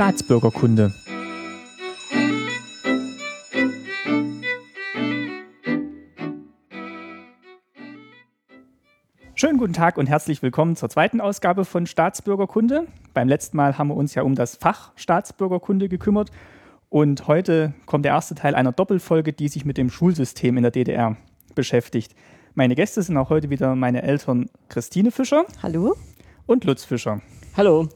Staatsbürgerkunde. Schönen guten Tag und herzlich willkommen zur zweiten Ausgabe von Staatsbürgerkunde. Beim letzten Mal haben wir uns ja um das Fach Staatsbürgerkunde gekümmert und heute kommt der erste Teil einer Doppelfolge, die sich mit dem Schulsystem in der DDR beschäftigt. Meine Gäste sind auch heute wieder meine Eltern Christine Fischer. Hallo. Und Lutz Fischer. Hallo.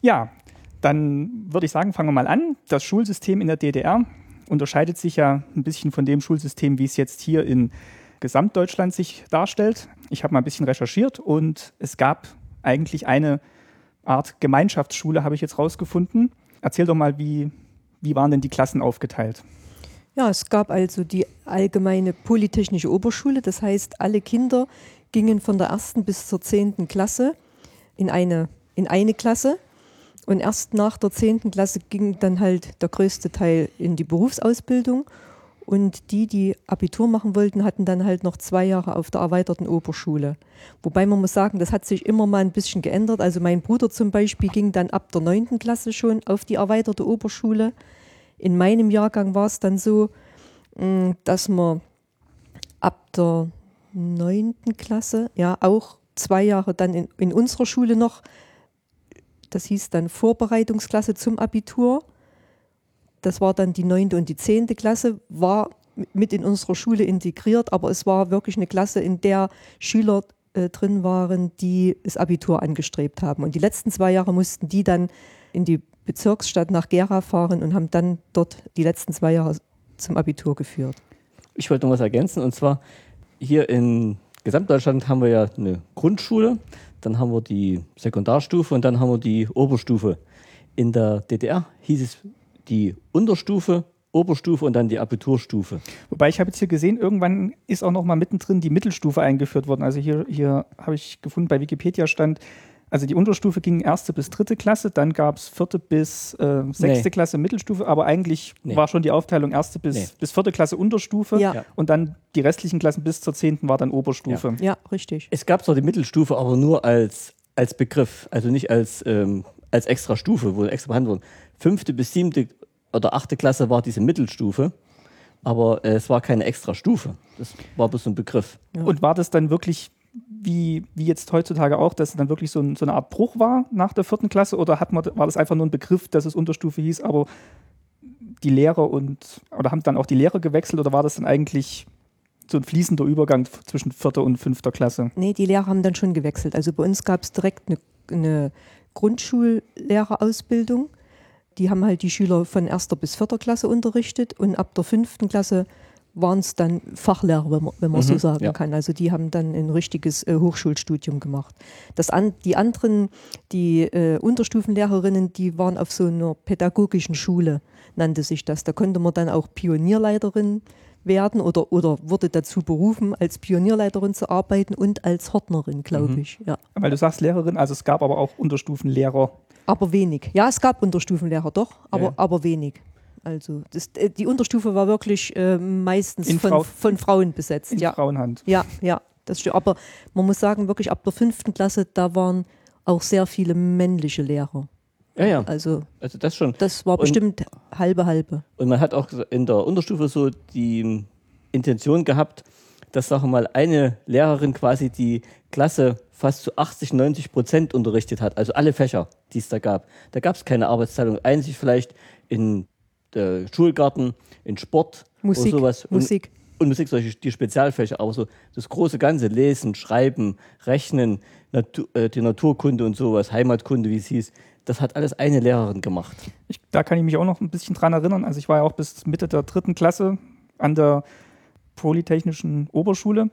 Ja, dann würde ich sagen, fangen wir mal an. Das Schulsystem in der DDR unterscheidet sich ja ein bisschen von dem Schulsystem, wie es jetzt hier in Gesamtdeutschland sich darstellt. Ich habe mal ein bisschen recherchiert und es gab eigentlich eine Art Gemeinschaftsschule, habe ich jetzt rausgefunden. Erzähl doch mal, wie, wie waren denn die Klassen aufgeteilt? Ja, es gab also die allgemeine Polytechnische Oberschule. Das heißt, alle Kinder gingen von der ersten bis zur zehnten Klasse in eine, in eine Klasse. Und erst nach der zehnten Klasse ging dann halt der größte Teil in die Berufsausbildung. Und die, die Abitur machen wollten, hatten dann halt noch zwei Jahre auf der erweiterten Oberschule. Wobei man muss sagen, das hat sich immer mal ein bisschen geändert. Also mein Bruder zum Beispiel ging dann ab der neunten Klasse schon auf die erweiterte Oberschule. In meinem Jahrgang war es dann so, mm, dass man ab der neunten Klasse, ja auch zwei Jahre dann in, in unserer Schule noch, das hieß dann Vorbereitungsklasse zum Abitur das war dann die neunte und die zehnte Klasse, war mit in unserer Schule integriert, aber es war wirklich eine Klasse, in der Schüler äh, drin waren, die das Abitur angestrebt haben. Und die letzten zwei Jahre mussten die dann in die Bezirksstadt nach Gera fahren und haben dann dort die letzten zwei Jahre zum Abitur geführt. Ich wollte noch was ergänzen und zwar hier in Gesamtdeutschland haben wir ja eine Grundschule, dann haben wir die Sekundarstufe und dann haben wir die Oberstufe. In der DDR hieß es die Unterstufe, Oberstufe und dann die Abiturstufe. Wobei ich habe jetzt hier gesehen, irgendwann ist auch noch mal mittendrin die Mittelstufe eingeführt worden. Also hier, hier habe ich gefunden, bei Wikipedia stand, also die Unterstufe ging erste bis dritte Klasse, dann gab es vierte bis äh, sechste nee. Klasse Mittelstufe, aber eigentlich nee. war schon die Aufteilung erste bis, nee. bis vierte Klasse Unterstufe ja. und dann die restlichen Klassen bis zur zehnten war dann Oberstufe. Ja, ja richtig. Es gab zwar die Mittelstufe, aber nur als, als Begriff, also nicht als, ähm, als extra Stufe, wo extra behandelt wurde fünfte bis siebte oder achte Klasse war diese Mittelstufe, aber äh, es war keine extra Stufe. Das war bloß ein Begriff. Ja. Und war das dann wirklich wie, wie jetzt heutzutage auch, dass es dann wirklich so, ein, so, eine Art Bruch war nach der vierten Klasse oder hat man, war das einfach nur ein Begriff, dass es Unterstufe hieß, aber die Lehrer und oder haben dann auch die Lehrer gewechselt oder war das dann eigentlich so ein fließender Übergang zwischen vierter und fünfter Klasse? Nee, die Lehrer haben dann schon gewechselt. Also bei uns gab es direkt eine, eine Grundschullehrerausbildung die haben halt die Schüler von erster bis vierter Klasse unterrichtet und ab der fünften Klasse waren es dann Fachlehrer, wenn man, wenn man mhm, so sagen ja. kann. Also die haben dann ein richtiges äh, Hochschulstudium gemacht. Das an, die anderen, die äh, Unterstufenlehrerinnen, die waren auf so einer pädagogischen Schule, nannte sich das. Da konnte man dann auch Pionierleiterin werden oder, oder wurde dazu berufen, als Pionierleiterin zu arbeiten und als Hortnerin, glaube mhm. ich. Ja. Weil du sagst Lehrerin, also es gab aber auch Unterstufenlehrer. Aber wenig. Ja, es gab Unterstufenlehrer doch, aber, ja. aber wenig. Also das, äh, die Unterstufe war wirklich äh, meistens von, Frau, von, Frauen besetzt. In ja. Frauenhand. Ja, ja, das stimmt. Aber man muss sagen, wirklich ab der fünften Klasse, da waren auch sehr viele männliche Lehrer. Ja, ja. Also, also das schon. Das war bestimmt und, halbe halbe. Und man hat auch in der Unterstufe so die Intention gehabt, dass, sagen wir mal, eine Lehrerin quasi die Klasse fast zu 80, 90 Prozent unterrichtet hat. Also alle Fächer, die es da gab. Da gab es keine Arbeitsteilung. Einzig vielleicht in äh, Schulgarten, in Sport Musik, oder sowas. Musik. Und, und Musik, solche die Spezialfächer, aber so das große Ganze, Lesen, Schreiben, Rechnen, Natur, äh, die Naturkunde und sowas, Heimatkunde, wie es hieß, das hat alles eine Lehrerin gemacht. Ich, da kann ich mich auch noch ein bisschen dran erinnern. Also ich war ja auch bis Mitte der dritten Klasse an der Polytechnischen Oberschule.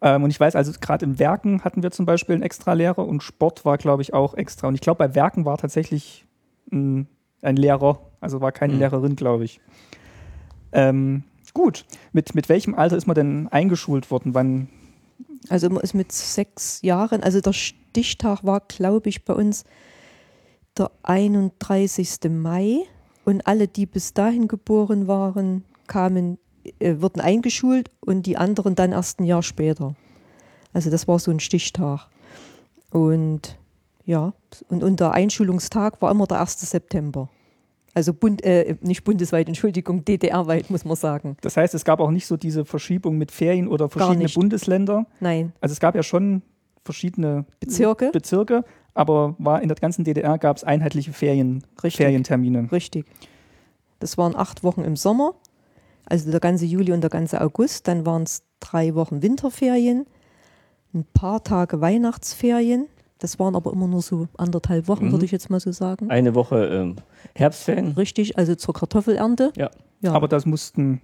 Ähm, und ich weiß, also gerade im Werken hatten wir zum Beispiel einen extra Lehrer und Sport war, glaube ich, auch extra. Und ich glaube, bei Werken war tatsächlich ein, ein Lehrer, also war keine mhm. Lehrerin, glaube ich. Ähm, gut, mit, mit welchem Alter ist man denn eingeschult worden? Wann? Also man ist mit sechs Jahren, also der Stichtag war, glaube ich, bei uns der 31. Mai und alle, die bis dahin geboren waren, kamen, äh, wurden eingeschult und die anderen dann erst ein Jahr später. Also das war so ein Stichtag. Und ja, und, und der Einschulungstag war immer der 1. September. Also Bund, äh, nicht bundesweit, Entschuldigung, DDR-weit, muss man sagen. Das heißt, es gab auch nicht so diese Verschiebung mit Ferien oder verschiedene. Bundesländer. Nein. Also es gab ja schon verschiedene Bezirke? Bezirke, aber war in der ganzen DDR gab es einheitliche Ferien, Richtig. Ferientermine. Richtig. Das waren acht Wochen im Sommer, also der ganze Juli und der ganze August. Dann waren es drei Wochen Winterferien, ein paar Tage Weihnachtsferien. Das waren aber immer nur so anderthalb Wochen, Mhm. würde ich jetzt mal so sagen. Eine Woche ähm, Herbstferien. Richtig, also zur Kartoffelernte. Ja. Ja, Aber das mussten,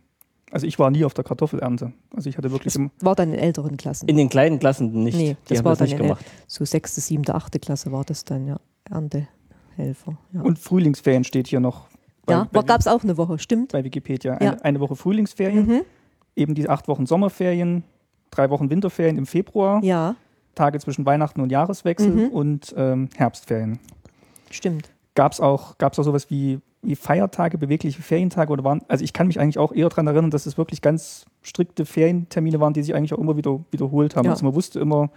also ich war nie auf der Kartoffelernte. Also ich hatte wirklich das immer, war dann in älteren Klassen. In den kleinen Klassen nicht. Nee, die das haben war das dann nicht gemacht. so sechste, siebte, achte Klasse war das dann, ja. Erntehelfer. Ja, und Frühlingsferien steht hier noch bei, ja gab es auch eine Woche, stimmt. bei Wikipedia. Ja. Eine, eine Woche Frühlingsferien, Mhm. eben diese acht Wochen Sommerferien, drei Wochen Winterferien im Februar, Ja, Tage zwischen Weihnachten und Jahreswechsel Mhm. und ähm, Herbstferien. stimmt. Gab es auch, gab's auch sowas wie, wie Feiertage, bewegliche Ferientage oder waren, also ich kann mich eigentlich auch eher daran erinnern, dass es wirklich ganz strikte Ferientermine waren, die sich eigentlich auch immer wieder wiederholt haben. Ja. Also man wusste immer,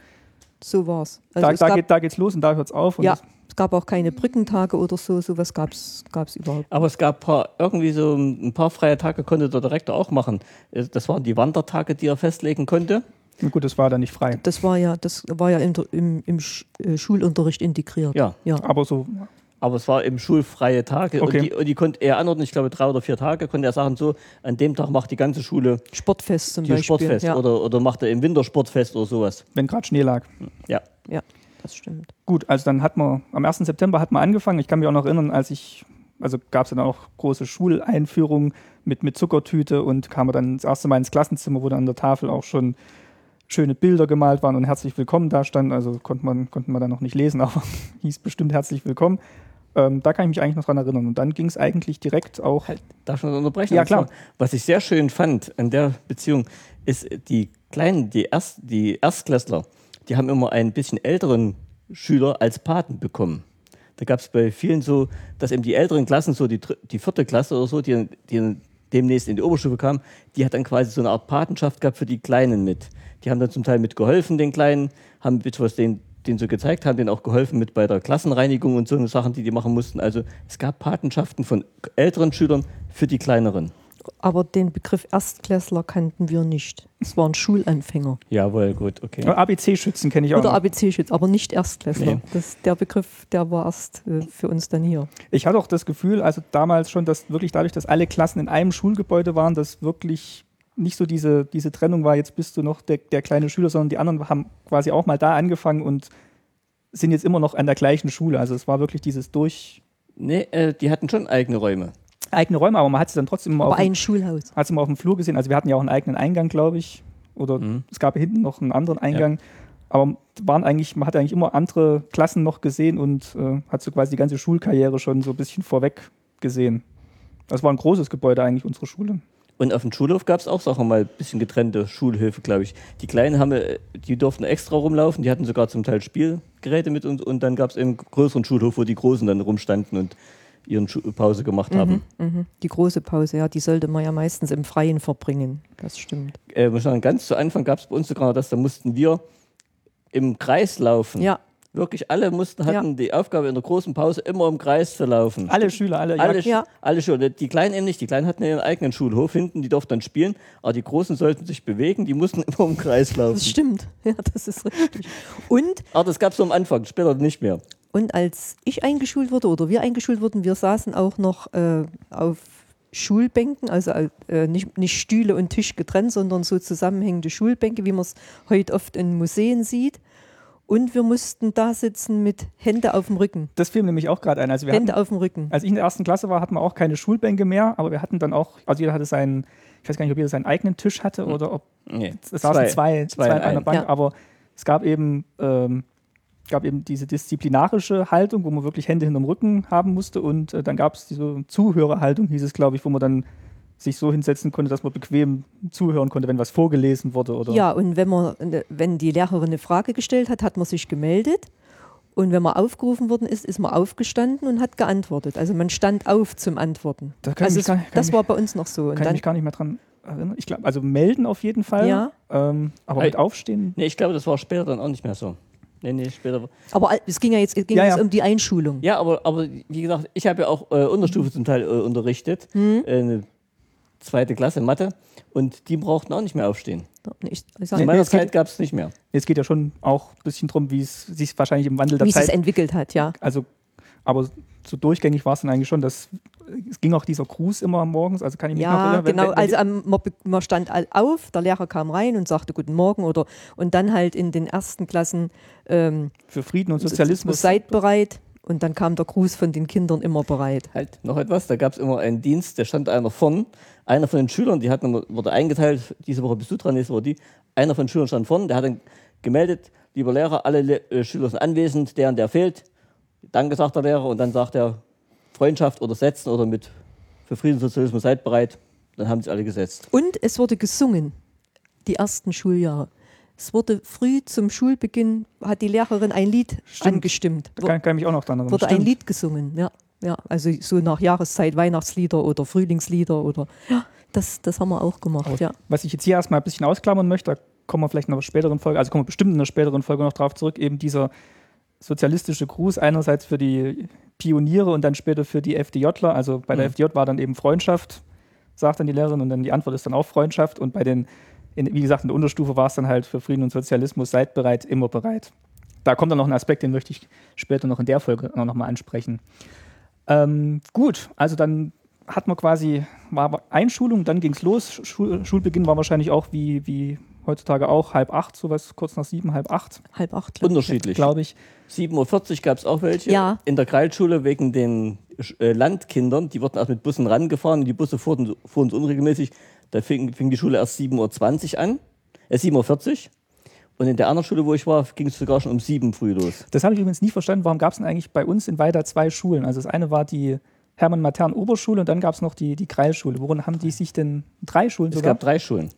So war Also es. da, es da, gab, geht, da geht's los und da hört's auf. Und ja, es gab auch keine Brückentage oder so, sowas gab es überhaupt. Aber es gab paar, irgendwie so ein paar freie Tage konnte der Direktor auch machen. Äh, Das waren die Wandertage, die er festlegen konnte. Na gut, das war dann nicht frei. Das war ja, das war ja in der, im, im Sch äh, Schulunterricht integriert. Ja, ja. Aber so, aber es war eben schulfreie Tage Okay. und, die, und die konnte er anordnen, ich glaube drei oder vier Tage, konnte er sagen, so, an dem Tag macht die ganze Schule Sportfest zum Beispiel. Sportfest ja. oder, oder macht er im Wintersportfest oder sowas. wenn gerade Schnee lag. Ja. ja, das stimmt. Gut, also dann hat man, am 1. September hat man angefangen. Ich kann mich auch noch erinnern, als ich, also gab es dann auch große Schuleinführungen mit, mit Zuckertüte und kam man dann das erste Mal ins Klassenzimmer, wo dann an der Tafel auch schon schöne Bilder gemalt waren und herzlich willkommen da stand. Also konnte man, konnte man dann noch nicht lesen, aber hieß bestimmt herzlich willkommen. Ähm, da kann ich mich eigentlich noch dran erinnern. Und dann ging es eigentlich direkt auch. Halt, darf ich noch unterbrechen? Ja, zwar, klar. Was ich sehr schön fand an der Beziehung, ist die kleinen, die, Erst, die Erstklässler, die haben immer einen bisschen älteren Schüler als Paten bekommen. Da gab es bei vielen so, dass eben die älteren Klassen, so die, die vierte Klasse oder so, die, die demnächst in die Oberstufe kamen, die hat dann quasi so eine Art Patenschaft gehabt für die Kleinen mit. Die haben dann zum Teil mitgeholfen, den Kleinen, haben etwas den, den so gezeigt, haben denen auch geholfen mit bei der Klassenreinigung und so Sachen, die die machen mussten. Also es gab Patenschaften von älteren Schülern für die kleineren. Aber den Begriff Erstklässler kannten wir nicht. Es waren Schulanfänger. Jawohl, gut, okay. ABC-Schützen kenne ich auch. Oder noch. ABC-Schütz, aber nicht Erstklässler. Nee. Das, der Begriff, der war erst äh, für uns dann hier. Ich hatte auch das Gefühl, also damals schon, dass wirklich dadurch, dass alle Klassen in einem Schulgebäude waren, dass wirklich nicht so diese, diese Trennung war, jetzt bist du noch der, der kleine Schüler, sondern die anderen haben quasi auch mal da angefangen und sind jetzt immer noch an der gleichen Schule. Also es war wirklich dieses durch Nee, äh, die hatten schon eigene Räume. Eigene Räume, aber man hat sie dann trotzdem immer Aber auf, dem- ein Schulhaus. hat's immer auf dem Flur gesehen. Also wir hatten ja auch einen eigenen Eingang, glaube ich. Oder Mhm. es gab hinten noch einen anderen Eingang. Aber waren eigentlich, man hat eigentlich immer andere Klassen noch gesehen und äh, hat so quasi die ganze Schulkarriere schon so ein bisschen vorweg gesehen. Das war ein großes Gebäude eigentlich, unsere Schule. Und auf dem Schulhof gab es auch, sagen wir mal, ein bisschen getrennte Schulhöfe, glaube ich. Die Kleinen haben, äh, die durften extra rumlaufen, die hatten sogar zum Teil Spielgeräte mit und, und dann gab es eben einen größeren Schulhof, wo die Großen dann rumstanden und ihren Schu Pause gemacht haben. Mhm. Die große Pause, ja, die sollte man ja meistens im Freien verbringen. Das stimmt. Äh, muss ich sagen, ganz zu Anfang gab es bei uns sogar das, da mussten wir im Kreis laufen. Ja, Wirklich alle mussten, hatten Ja. die Aufgabe in der großen Pause immer im Kreis zu laufen. Alle Schüler, alle, Alle, ja, alle Schüler. Die Kleinen eben nicht. Die Kleinen hatten ihren eigenen Schulhof hinten, die durften dann spielen, aber die Großen sollten sich bewegen, die mussten immer im Kreis laufen. das stimmt. Ja, das ist richtig. Und, Aber das gab es am Anfang, später nicht mehr. Und als ich eingeschult wurde oder wir eingeschult wurden, wir saßen auch noch äh, auf Schulbänken, also äh, nicht, nicht Stühle und Tisch getrennt, sondern so zusammenhängende Schulbänke, wie man es heute oft in Museen sieht. Und wir mussten da sitzen mit Hände auf dem Rücken. Das fiel mir nämlich auch gerade ein. Also wir Hände hatten, auf dem Rücken. als ich in der ersten Klasse war, hatten wir auch keine Schulbänke mehr, aber wir hatten dann auch, also jeder hatte seinen, ich weiß gar nicht, ob jeder seinen eigenen Tisch hatte oder ob Nee. es saßen zwei, zwei, zwei an in einer. Bank, Ja. aber es gab eben, ähm, gab eben diese disziplinarische Haltung, wo man wirklich Hände hinterm Rücken haben musste und äh, dann gab es diese Zuhörerhaltung, hieß es, glaube ich, wo man dann sich so hinsetzen konnte, dass man bequem zuhören konnte, wenn was vorgelesen wurde oder Ja, und wenn man, wenn die Lehrerin eine Frage gestellt hat, hat man sich gemeldet. Und wenn man aufgerufen worden ist, ist man aufgestanden und hat geantwortet. Also man stand auf zum Antworten. Da kann ich also mich gar das ich war bei uns noch so. Und kann ich dann, mich gar nicht mehr dran erinnern. Ich glaube, also melden auf jeden Fall, Ja. ähm, aber Ei. mit Aufstehen, Nee, ich glaube, das war später dann auch nicht mehr so. Nee, nee, später. Aber es ging ja jetzt, es ging Ja, jetzt ja. um die Einschulung. Ja, aber, aber wie gesagt, ich habe ja auch äh, Unterstufe zum Teil äh, unterrichtet. Hm? Äh, eine zweite Klasse Mathe. Und die brauchten auch nicht mehr aufstehen. Ich, ich Nee, meiner es geht- Zeit gab es nicht mehr. Es geht ja schon auch ein bisschen drum, wie es sich wahrscheinlich im Wandel der wie es sich Zeit. entwickelt hat, ja. Also, aber so durchgängig war es dann eigentlich schon, dass es ging auch dieser Gruß immer morgens, also kann ich mich noch Ja, erinnern. wenn- genau. wenn- Also am, man, stand all auf, der Lehrer kam rein und sagte Guten Morgen oder und dann halt in den ersten Klassen ähm, für Frieden und Sozialismus. seid bereit und dann kam der Gruß von den Kindern immer bereit. Halt, noch etwas, da gab es immer einen Dienst, da stand einer vorn, einer von den Schülern, die hatten, wurde eingeteilt, diese Woche bist du dran, nächste Woche die. Einer von den Schülern stand vorn, der hat dann gemeldet, lieber Lehrer, alle Le äh, Schüler sind anwesend, der und der fehlt. Danke, sagt der Lehrer, und dann sagt er, Freundschaft oder Setzen oder mit für Frieden und Sozialismus seid bereit. Dann haben sich alle gesetzt. Und es wurde gesungen, die ersten Schuljahre. Es wurde früh zum Schulbeginn, hat die Lehrerin ein Lied Stimmt. angestimmt. Da kann, kann ich mich auch noch dran erinnern. wurde ein Stimmt. Lied gesungen, ja. Ja, also so nach Jahreszeit Weihnachtslieder oder Frühlingslieder oder ja, das, das haben wir auch gemacht, Aber ja. Was ich jetzt hier erstmal ein bisschen ausklammern möchte, da kommen wir vielleicht in einer späteren Folge, also kommen wir bestimmt in einer späteren Folge noch drauf zurück, eben dieser sozialistische Gruß einerseits für die Pioniere und dann später für die FDJler. Also bei der Mhm. FDJ war dann eben Freundschaft, sagt dann die Lehrerin, und dann die Antwort ist dann auch Freundschaft. Und bei den, in, wie gesagt, in der Unterstufe war es dann halt für Frieden und Sozialismus, seid bereit, immer bereit. Da kommt dann noch ein Aspekt, den möchte ich später noch in der Folge noch mal ansprechen. Ähm, gut, also dann hat man quasi, war Einschulung, dann ging es los. Schul, Schulbeginn war wahrscheinlich auch wie, wie heutzutage auch halb acht, sowas kurz nach sieben, halb acht, Halb acht, glaub ich. Unterschiedlich. glaube ich. 7.40 Uhr gab es auch welche. Ja. In der Kreilschule wegen den äh, Landkindern, die wurden auch mit Bussen rangefahren und die Busse fuhren, fuhren so unregelmäßig. Da fing, fing die Schule erst 7.20 Uhr an, äh, 7.40 Uhr. Und in der anderen Schule, wo ich war, ging es sogar schon um 7 Uhr früh los. Das habe ich übrigens nie verstanden. Warum gab es denn eigentlich bei uns in Weida zwei Schulen? Also das eine war die Hermann-Matern-Oberschule und dann gab es noch die, die Kreilschule. Worin haben die sich denn drei Schulen Es sogar? gab drei Schulen.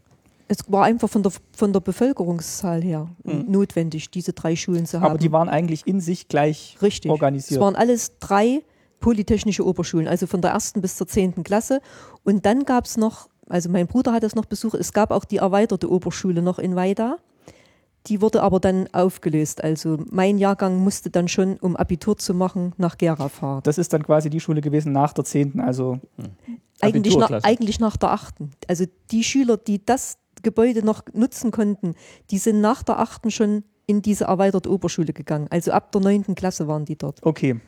Es war einfach von der, von der Bevölkerungszahl her notwendig, diese drei Schulen zu haben. Aber die waren eigentlich in sich gleich Richtig. organisiert. Es waren alles drei polytechnische Oberschulen, also von der ersten bis zur zehnten Klasse. Und dann gab es noch, also mein Bruder hat das noch besucht, es gab auch die erweiterte Oberschule noch in Weida. Die wurde aber dann aufgelöst. Also mein Jahrgang musste dann schon, um Abitur zu machen, nach Gera fahren. Das ist dann quasi die Schule gewesen nach der 10. Also Eigentlich nach, Abiturklasse. eigentlich nach der achten. Also die Schüler, die das Gebäude noch nutzen konnten, die sind nach der achten schon in diese erweiterte Oberschule gegangen. Also ab der neunten Klasse waren die dort. okay,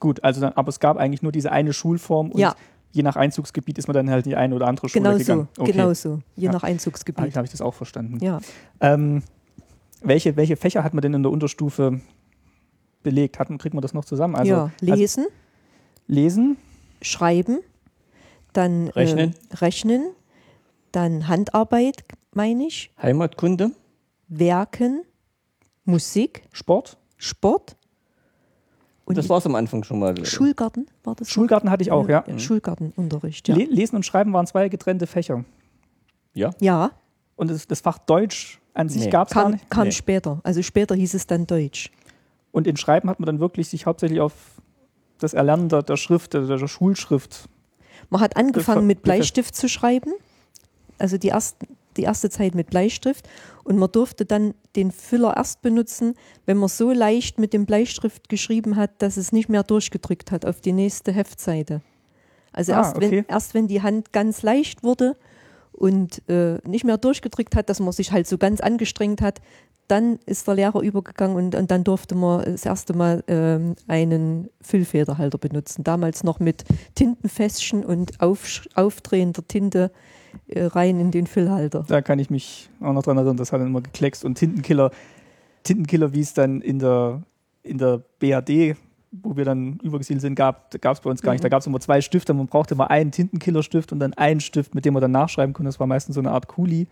gut. Also dann, aber es gab eigentlich nur diese eine Schulform und Ja. je nach Einzugsgebiet ist man dann halt in die eine oder andere Schule Genau so, gegangen. Okay. genau so, je Ja. nach Habe Einzugsgebiet. ich, hab ich das auch verstanden. Ja. Ähm, welche, welche Fächer hat man denn in der Unterstufe belegt? Hat, man- kriegt man das noch zusammen? Also, ja, lesen, Also lesen, schreiben, dann Rechnen. Äh, rechnen, dann Handarbeit, meine ich, Heimatkunde, Werken, Musik, Sport. Sport und das war es am Anfang schon mal. Schulgarten war das? noch? Schulgarten hatte ich auch, ja. Schulgartenunterricht, ja. Le Lesen und Schreiben waren zwei getrennte Fächer. Ja, ja, Und das, das Fach Deutsch an sich Nee. gab es gar kam, nicht. kam Nee. später. Also später hieß es dann Deutsch. Und in Schreiben hat man dann wirklich sich hauptsächlich auf das Erlernen der, der Schrift, der, der Schulschrift. Man hat angefangen mit Bleistift zu schreiben, also die, ersten, die erste Zeit mit Bleistift. Und man durfte dann den Füller erst benutzen, wenn man so leicht mit dem Bleistift geschrieben hat, dass es nicht mehr durchgedrückt hat auf die nächste Heftseite. Also Ah, erst, okay. wenn, erst wenn die Hand ganz leicht wurde und äh, nicht mehr durchgedrückt hat, dass man sich halt so ganz angestrengt hat, dann ist der Lehrer übergegangen und, und dann durfte man das erste Mal ähm, einen Füllfederhalter benutzen. Damals noch mit Tintenfässchen und auf, aufdrehender Tinte rein in den Füllhalter. Da kann ich mich auch noch dran erinnern, das hat dann immer gekleckst. Und Tintenkiller, Tintenkiller, wie es dann in der, in der BAD, wo wir dann übergesiedelt sind, gab es bei uns gar nicht. Mhm. Da gab es immer zwei Stifte, man brauchte immer einen Tintenkillerstift und dann einen Stift, mit dem man dann nachschreiben konnte. Das war meistens so eine Art Kuli.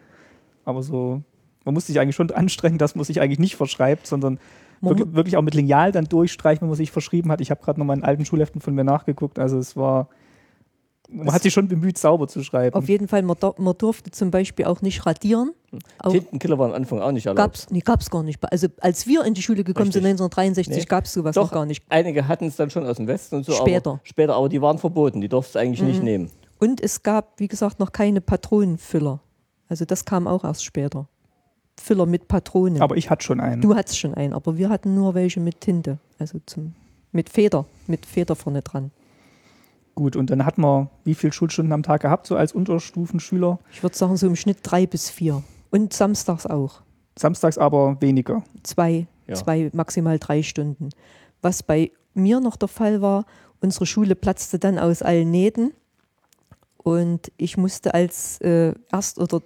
Aber so, man musste sich eigentlich schon anstrengen, dass man sich eigentlich nicht verschreibt, sondern wirklich, wirklich auch mit Lineal dann durchstreichen, wenn man sich verschrieben hat. Ich habe gerade noch mal in alten Schulheften von mir nachgeguckt. Also es war, man hat sich schon bemüht, sauber zu schreiben. Auf jeden Fall, man, man durfte zum Beispiel auch nicht radieren. Tintenkiller war am Anfang auch nicht erlaubt. gab's, nee, gab's gar nicht. Also als wir in die Schule gekommen sind, Richtig. 1963, Nee. gab es sowas Doch, noch gar nicht. einige hatten es dann schon aus dem Westen und so. Später. Aber, später, aber die waren verboten. Die durften es eigentlich nicht nehmen. Und es gab, wie gesagt, noch keine Patronenfüller. Also das kam auch erst später. Füller mit Patronen. Aber ich hatte schon einen. du hattest schon einen, aber wir hatten nur welche mit Tinte, also zum, mit Feder, mit Feder vorne dran. Gut, und dann hat man wie viele Schulstunden am Tag gehabt, so als Unterstufenschüler? Ich würde sagen, so im Schnitt drei bis vier. Und samstags auch. Samstags aber weniger. Zwei, Ja. zwei, maximal drei Stunden. Was bei mir noch der Fall war, unsere Schule platzte dann aus allen Nähten und ich musste als äh, erst oder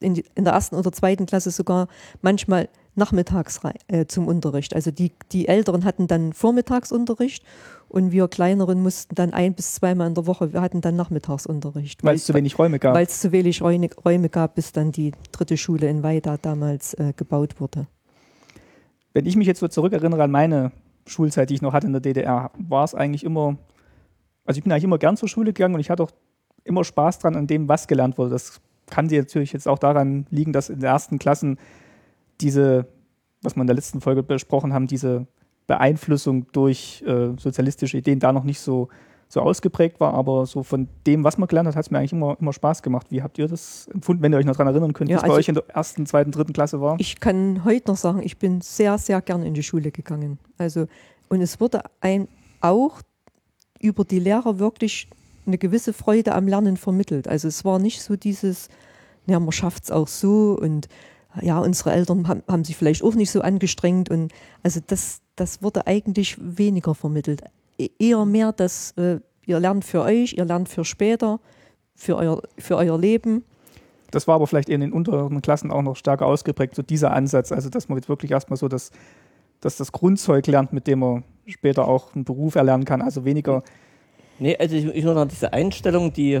in, die, in der ersten oder zweiten Klasse sogar manchmal nachmittags äh, zum Unterricht. Also die, die Älteren hatten dann Vormittagsunterricht und wir Kleineren mussten dann ein bis zweimal in der Woche, wir hatten dann Nachmittagsunterricht. Weil es zu wenig Räume gab. Weil es zu wenig Räume, gab, bis dann die dritte Schule in Weida damals äh, gebaut wurde. Wenn ich mich jetzt so zurückerinnere an meine Schulzeit, die ich noch hatte in der DDR, war es eigentlich immer, also ich bin eigentlich immer gern zur Schule gegangen und ich hatte auch immer Spaß dran an dem, was gelernt wurde. Das kann natürlich jetzt auch daran liegen, dass in den ersten Klassen diese, was wir in der letzten Folge besprochen haben, diese Beeinflussung durch äh, sozialistische Ideen da noch nicht so, so ausgeprägt war, aber so von dem, was man gelernt hat, hat es mir eigentlich immer, immer Spaß gemacht. Wie habt ihr das empfunden, wenn ihr euch noch daran erinnern könnt, wie Ja, es bei also- euch in der ersten, zweiten, dritten Klasse war? Ich kann heute noch sagen, ich bin sehr, sehr gern in die Schule gegangen. Also, und es wurde ein auch über die Lehrer wirklich eine gewisse Freude am Lernen vermittelt. Also es war nicht so dieses, ja, man schafft es auch so und ja, unsere Eltern haben, haben sich vielleicht auch nicht so angestrengt und also das, das wurde eigentlich weniger vermittelt. E- Eher mehr, dass äh, ihr lernt für euch, ihr lernt für später, für euer, für euer Leben. Das war aber vielleicht in den unteren Klassen auch noch stärker ausgeprägt, so dieser Ansatz, also dass man jetzt wirklich erstmal so das, dass das Grundzeug lernt, mit dem man später auch einen Beruf erlernen kann, also weniger Nee, also ich, ich nur noch diese Einstellung, die,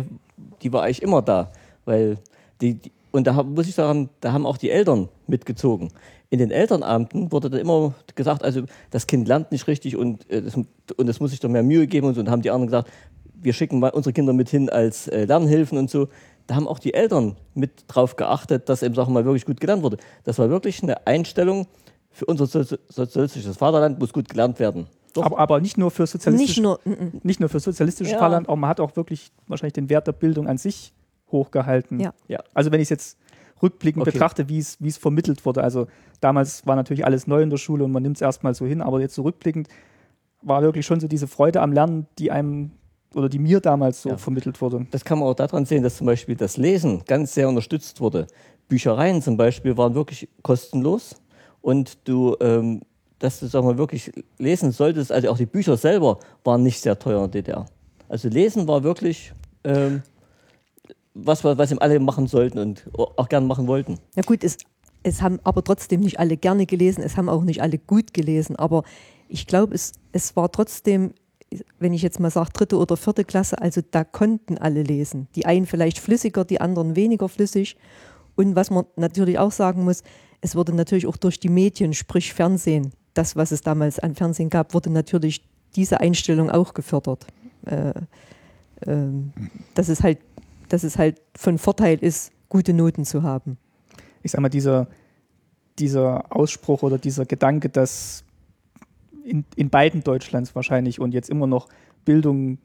die war eigentlich immer da. Weil die, die, und da muss ich sagen, da haben auch die Eltern mitgezogen. In den Elternabenden wurde dann immer gesagt, also das Kind lernt nicht richtig und, äh, das, und es muss sich doch mehr Mühe geben und so. Und da haben die anderen gesagt, wir schicken mal unsere Kinder mit hin als äh, Lernhilfen und so. Da haben auch die Eltern mit drauf geachtet, dass eben Sachen mal wirklich gut gelernt wurde. Das war wirklich eine Einstellung für unser sozi- sozialistisches Vaterland, muss gut gelernt werden. Aber, aber nicht nur für sozialistische, Nicht nur, mm, mm. nicht nur für sozialistisches Ja. Vaterland, auch man hat auch wirklich wahrscheinlich den Wert der Bildung an sich hochgehalten. Ja. Ja. Also wenn ich es jetzt rückblickend Okay. betrachte, wie es wie es vermittelt wurde. Also damals war natürlich alles neu in der Schule und man nimmt es erstmal so hin, aber jetzt so rückblickend war wirklich schon so diese Freude am Lernen, die einem oder die mir damals so Ja. vermittelt wurde. Das kann man auch daran sehen, dass zum Beispiel das Lesen ganz sehr unterstützt wurde. Büchereien zum Beispiel waren wirklich kostenlos und du, ähm, dass du sag mal, wirklich lesen solltest, also auch die Bücher selber waren nicht sehr teuer in der DDR. Also Lesen war wirklich ähm, was, was eben alle machen sollten und auch gern machen wollten. Ja gut, es, es haben aber trotzdem nicht alle gerne gelesen, es haben auch nicht alle gut gelesen, aber ich glaube, es, es war trotzdem, wenn ich jetzt mal sage, dritte oder vierte Klasse, also da konnten alle lesen. Die einen vielleicht flüssiger, die anderen weniger flüssig. Und was man natürlich auch sagen muss, es wurde natürlich auch durch die Medien, sprich Fernsehen, das, was es damals an Fernsehen gab, wurde natürlich diese Einstellung auch gefördert. Äh, ähm, dass, es halt, dass es halt von Vorteil ist, gute Noten zu haben. ich sag mal, dieser, dieser Ausspruch oder dieser Gedanke, dass in, in beiden Deutschlands wahrscheinlich und jetzt immer noch Bildung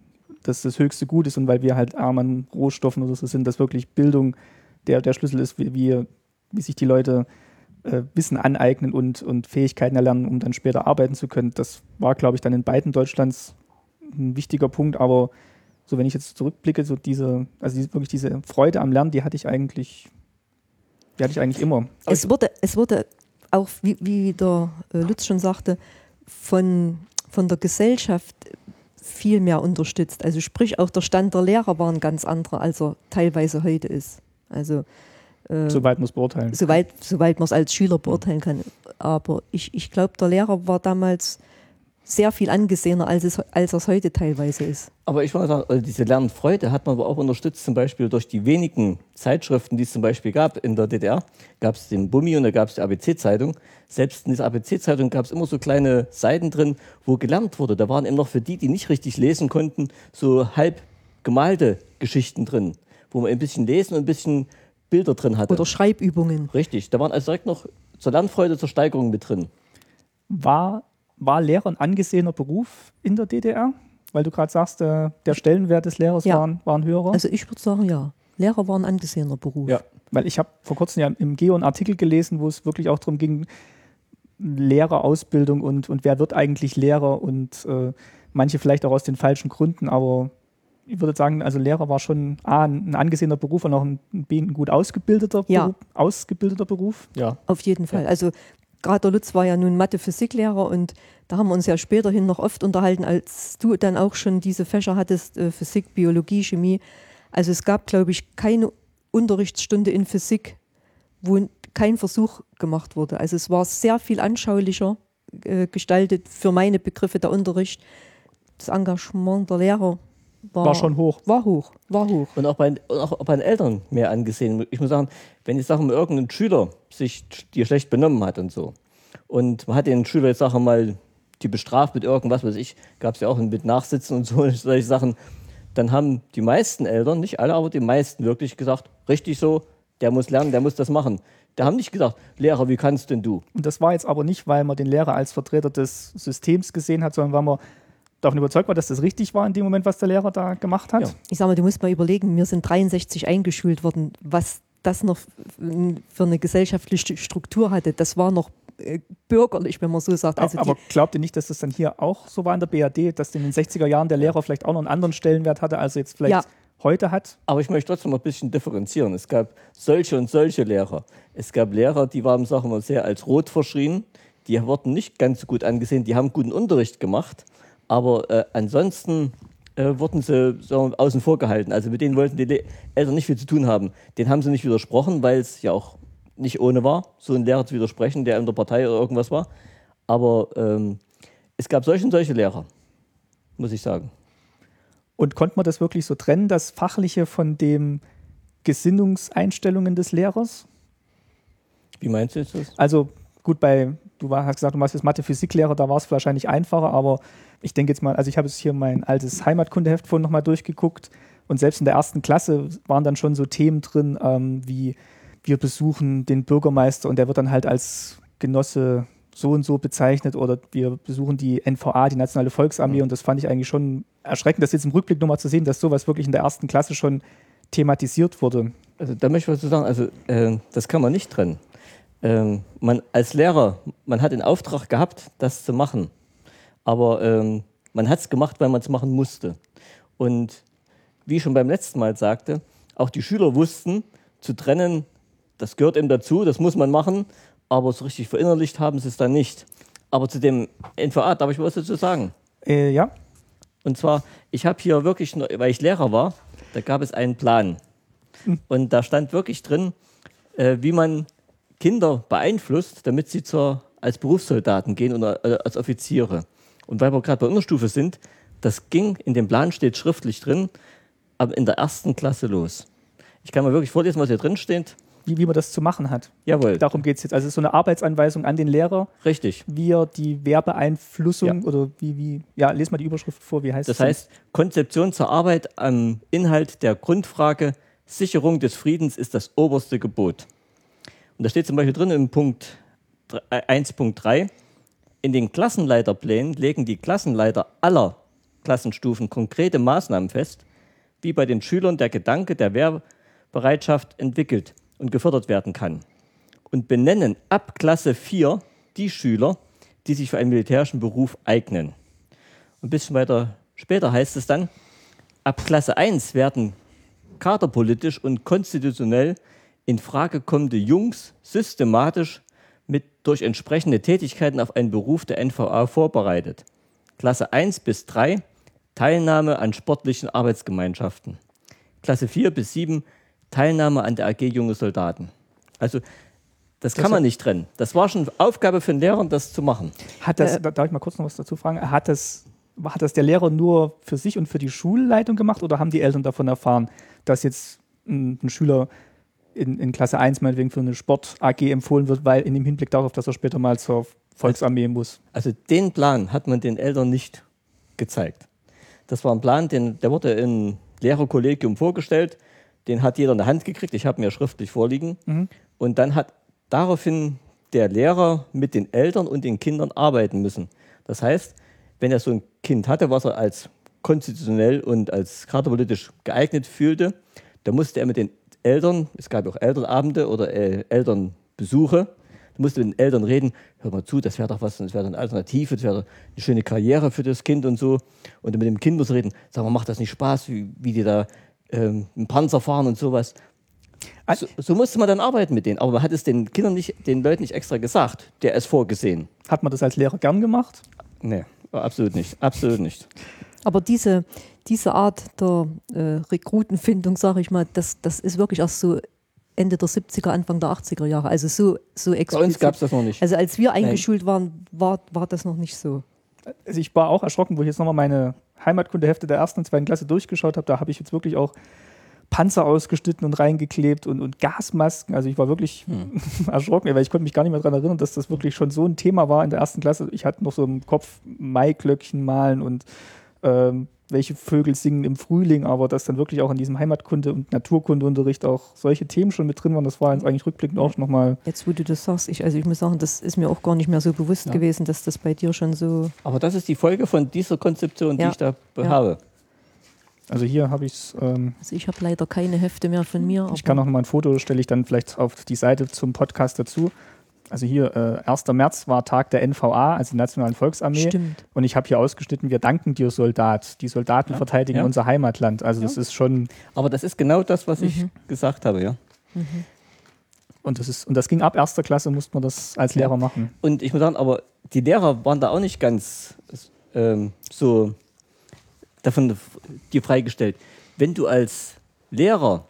das das höchste Gut ist und weil wir halt arm an Rohstoffen oder so sind, dass wirklich Bildung der, der Schlüssel ist, wie, wie, wie sich die Leute äh, Wissen aneignen und, und Fähigkeiten erlernen, um dann später arbeiten zu können. Das war, glaube ich, dann in beiden Deutschlands ein wichtiger Punkt, aber so wenn ich jetzt zurückblicke, so diese, also diese, wirklich diese Freude am Lernen, die hatte ich eigentlich, die hatte ich eigentlich immer. Es wurde, es wurde auch, wie, wie der äh, Lutz schon sagte, von, von der Gesellschaft viel mehr unterstützt. Also sprich, auch der Stand der Lehrer war ein ganz anderer, als er teilweise heute ist. Also äh, Soweit muss beurteilen. soweit, soweit man es als Schüler beurteilen kann. Aber ich, ich glaube, der Lehrer war damals sehr viel angesehener, als es, als es heute teilweise ist. Aber ich wollte sagen, also diese Lernfreude hat man aber auch unterstützt, zum Beispiel durch die wenigen Zeitschriften, die es zum Beispiel gab in der DDR. Gab es den Bummi und da gab es die ABC-Zeitung. Selbst in dieser ABC-Zeitung gab es immer so kleine Seiten drin, wo gelernt wurde. Da waren eben noch für die, die nicht richtig lesen konnten, so halb gemalte Geschichten drin, wo man ein bisschen lesen und ein bisschen Bilder drin hatte. Oder Schreibübungen. Richtig, da waren also direkt noch zur Lernfreude, zur Steigerung mit drin. War, war Lehrer ein angesehener Beruf in der DDR? Weil du gerade sagst, der, der Stellenwert des Lehrers Ja. waren, waren höherer. Also ich würde sagen, ja. Lehrer war ein angesehener Beruf. Ja. Weil ich habe vor kurzem ja im Geo einen Artikel gelesen, wo es wirklich auch darum ging, Lehrerausbildung und, und wer wird eigentlich Lehrer und äh, manche vielleicht auch aus den falschen Gründen, aber ich würde sagen, also Lehrer war schon A, ein angesehener Beruf und auch ein, B, ein gut ausgebildeter, Ja. Beruf, ausgebildeter Beruf. Ja. Auf jeden Fall. Also gerade der Lutz war ja nun Mathe-Physiklehrer und da haben wir uns ja späterhin noch oft unterhalten, als du dann auch schon diese Fächer hattest, äh, Physik, Biologie, Chemie. Also es gab, glaube ich, keine Unterrichtsstunde in Physik, wo kein Versuch gemacht wurde. Also es war sehr viel anschaulicher äh, gestaltet für meine Begriffe der Unterricht. Das Engagement der Lehrer war, War schon hoch. War hoch, war hoch. Und auch bei, und auch bei den Eltern mehr angesehen. Ich muss sagen, wenn jetzt sagen wir, irgendein Schüler sich dir schlecht benommen hat und so, und man hat den Schüler jetzt sagen wir mal die bestraft mit irgendwas, was weiß ich, gab es ja auch mit Nachsitzen und so, solche Sachen, dann haben die meisten Eltern, nicht alle, aber die meisten wirklich gesagt, richtig so, der muss lernen, der muss das machen. Der haben nicht gesagt, Lehrer, wie kannst denn du? Und das war jetzt aber nicht, weil man den Lehrer als Vertreter des Systems gesehen hat, sondern weil man davon überzeugt war, dass das richtig war in dem Moment, was der Lehrer da gemacht hat. Ja. Ich sage mal, du musst mal überlegen, wir sind 63 eingeschult worden, was das noch für eine gesellschaftliche Struktur hatte. Das war noch äh, bürgerlich, wenn man so sagt. Also aber glaubt ihr nicht, dass das dann hier auch so war in der BRD, dass in den 60er Jahren der Lehrer vielleicht auch noch einen anderen Stellenwert hatte, als er jetzt vielleicht Ja. heute hat? Aber ich möchte trotzdem mal ein bisschen differenzieren. Es gab solche und solche Lehrer. Es gab Lehrer, die waren, sagen wir mal, sehr als rot verschrien. Die wurden nicht ganz so gut angesehen. Die haben guten Unterricht gemacht. Aber äh, ansonsten äh, wurden sie so außen vor gehalten. Also mit denen wollten die Le Eltern nicht viel zu tun haben. Den haben sie nicht widersprochen, weil es ja auch nicht ohne war, so einen Lehrer zu widersprechen, der in der Partei oder irgendwas war. Aber ähm, es gab solche und solche Lehrer, muss ich sagen. Und konnte man das wirklich so trennen, das Fachliche von den Gesinnungseinstellungen des Lehrers? Wie meinst du jetzt das? Also gut, bei, du hast gesagt, du warst jetzt Mathe-Physiklehrer, da war es wahrscheinlich einfacher, aber ich denke jetzt mal, also ich habe jetzt hier mein altes Heimatkundeheft vorhin nochmal durchgeguckt und selbst in der ersten Klasse waren dann schon so Themen drin, ähm, wie wir besuchen den Bürgermeister und der wird dann halt als Genosse so und so bezeichnet oder wir besuchen die NVA, die Nationale Volksarmee und das fand ich eigentlich schon erschreckend, das jetzt im Rückblick nochmal zu sehen, dass sowas wirklich in der ersten Klasse schon thematisiert wurde. Also da möchte ich was zu sagen. Also äh, das kann man nicht trennen. Ähm, man als Lehrer, man hat den Auftrag gehabt, das zu machen, aber ähm, man hat es gemacht, weil man es machen musste. Und wie ich schon beim letzten Mal sagte, auch die Schüler wussten zu trennen, das gehört eben dazu, das muss man machen, aber so richtig verinnerlicht haben sie es dann nicht. Aber zu dem NVA darf ich was dazu sagen. Äh, ja, Und zwar, ich habe hier wirklich, weil ich Lehrer war, da gab es einen Plan. Und da stand wirklich drin, äh, wie man Kinder beeinflusst, damit sie zur, als Berufssoldaten gehen oder äh, als Offiziere. Und weil wir gerade bei Unterstufe sind, das ging, in dem Plan steht schriftlich drin, aber in der ersten Klasse los. Ich kann mal wirklich vorlesen, was hier drin steht. wie, wie man das zu machen hat. Jawohl, Darum geht es jetzt. Also es ist so eine Arbeitsanweisung an den Lehrer, richtig. wie er die Werbeeinflussung Ja. oder wie, wie, ja, lese mal die Überschrift vor, wie heißt Das es? heißt, Konzeption zur Arbeit am Inhalt der Grundfrage Sicherung des Friedens ist das oberste Gebot. Und da steht zum Beispiel drin im Punkt dr- äh, 1.3, in den Klassenleiterplänen legen die Klassenleiter aller Klassenstufen konkrete Maßnahmen fest, wie bei den Schülern der Gedanke der Wehrbereitschaft entwickelt und gefördert werden kann. Und benennen ab Klasse 4 die Schüler, die sich für einen militärischen Beruf eignen. Ein bisschen weiter später heißt es dann, ab Klasse 1 werden kaderpolitisch und konstitutionell in Frage kommende Jungs systematisch mit durch entsprechende Tätigkeiten auf einen Beruf der NVA vorbereitet. Klasse 1 bis 3 Teilnahme an sportlichen Arbeitsgemeinschaften. Klasse 4 bis 7 Teilnahme an der AG Junge Soldaten. Also das kann man nicht trennen. Das war schon Aufgabe für den Lehrer, das zu machen. Hat das, Äh, da darf ich mal kurz noch was dazu fragen, hat das, hat das der Lehrer nur für sich und für die Schulleitung gemacht oder haben die Eltern davon erfahren, dass jetzt ein, ein Schüler in, in Klasse 1 meinetwegen für eine Sport-AG empfohlen wird, weil in dem Hinblick darauf, dass er später mal zur Volksarmee muss? Also den Plan hat man den Eltern nicht gezeigt. Das war ein Plan, den, der wurde im Lehrerkollegium vorgestellt. Den hat jeder in der Hand gekriegt. Ich habe mir schriftlich vorliegen. Und dann hat daraufhin der Lehrer mit den Eltern und den Kindern arbeiten müssen. Das heißt, wenn er so ein Kind hatte, was er als konstitutionell und als kaderpolitisch geeignet fühlte, Da musste er mit den Eltern, es gab auch Elternabende oder äh, Elternbesuche, da musste mit den Eltern reden, hör mal zu, das wäre doch was, das wäre eine Alternative, das wäre eine schöne Karriere für das Kind und so. Und mit dem Kind muss er reden, sag mal, macht das nicht Spaß, wie, wie die da ähm, einen Panzer fahren und sowas. So, so, musste man dann arbeiten mit denen. Aber man hat es den Kindern nicht, den Leuten nicht extra gesagt. Der ist vorgesehen. Hat man das als Lehrer gern gemacht? Nee, absolut nicht. Absolut nicht. Aber diese, diese Art der äh, Rekrutenfindung, sage ich mal, das, das ist wirklich erst so Ende der 70er, Anfang der 80er Jahre. Also so, so explizit. Bei uns gab es das noch nicht. Also als wir eingeschult Nein. waren, war, war das noch nicht so. Also ich war auch erschrocken, wo ich jetzt nochmal meine Heimatkundehefte der ersten und zweiten Klasse durchgeschaut habe. Da habe ich jetzt wirklich auch Panzer ausgeschnitten und reingeklebt und, und Gasmasken. Also ich war wirklich hm. erschrocken, weil ich konnte mich gar nicht mehr daran erinnern, dass das wirklich schon so ein Thema war in der ersten Klasse. Ich hatte noch so im Kopf Maiglöckchen malen und ähm, welche Vögel singen im Frühling, aber dass dann wirklich auch in diesem Heimatkunde- und Naturkundeunterricht auch solche Themen schon mit drin waren, das war jetzt eigentlich rückblickend auch nochmal. Jetzt, wo du das sagst, ich, also ich muss sagen, das ist mir auch gar nicht mehr so bewusst ja. gewesen, dass das bei dir schon so. Aber das ist die Folge von dieser Konzeption, die ich da ja. habe. Also hier habe ich es. Ähm, also ich habe leider keine Hefte mehr von mir. Ich kann noch mal ein Foto, stelle ich dann vielleicht auf die Seite zum Podcast dazu. Also hier, äh, 1. März war Tag der NVA, also der Nationalen Volksarmee. Stimmt. Und ich habe hier ausgeschnitten, wir danken dir, Soldat. Die Soldaten ja, verteidigen ja. unser Heimatland. Also ja. das ist schon. Aber das ist genau das, was mhm. ich gesagt habe, ja. Mhm. Und das, ist, und das ging ab erster Klasse, musste man das als Lehrer machen. Und ich muss sagen, aber die Lehrer waren da auch nicht ganz ähm, so davon dir freigestellt. Wenn du als Lehrer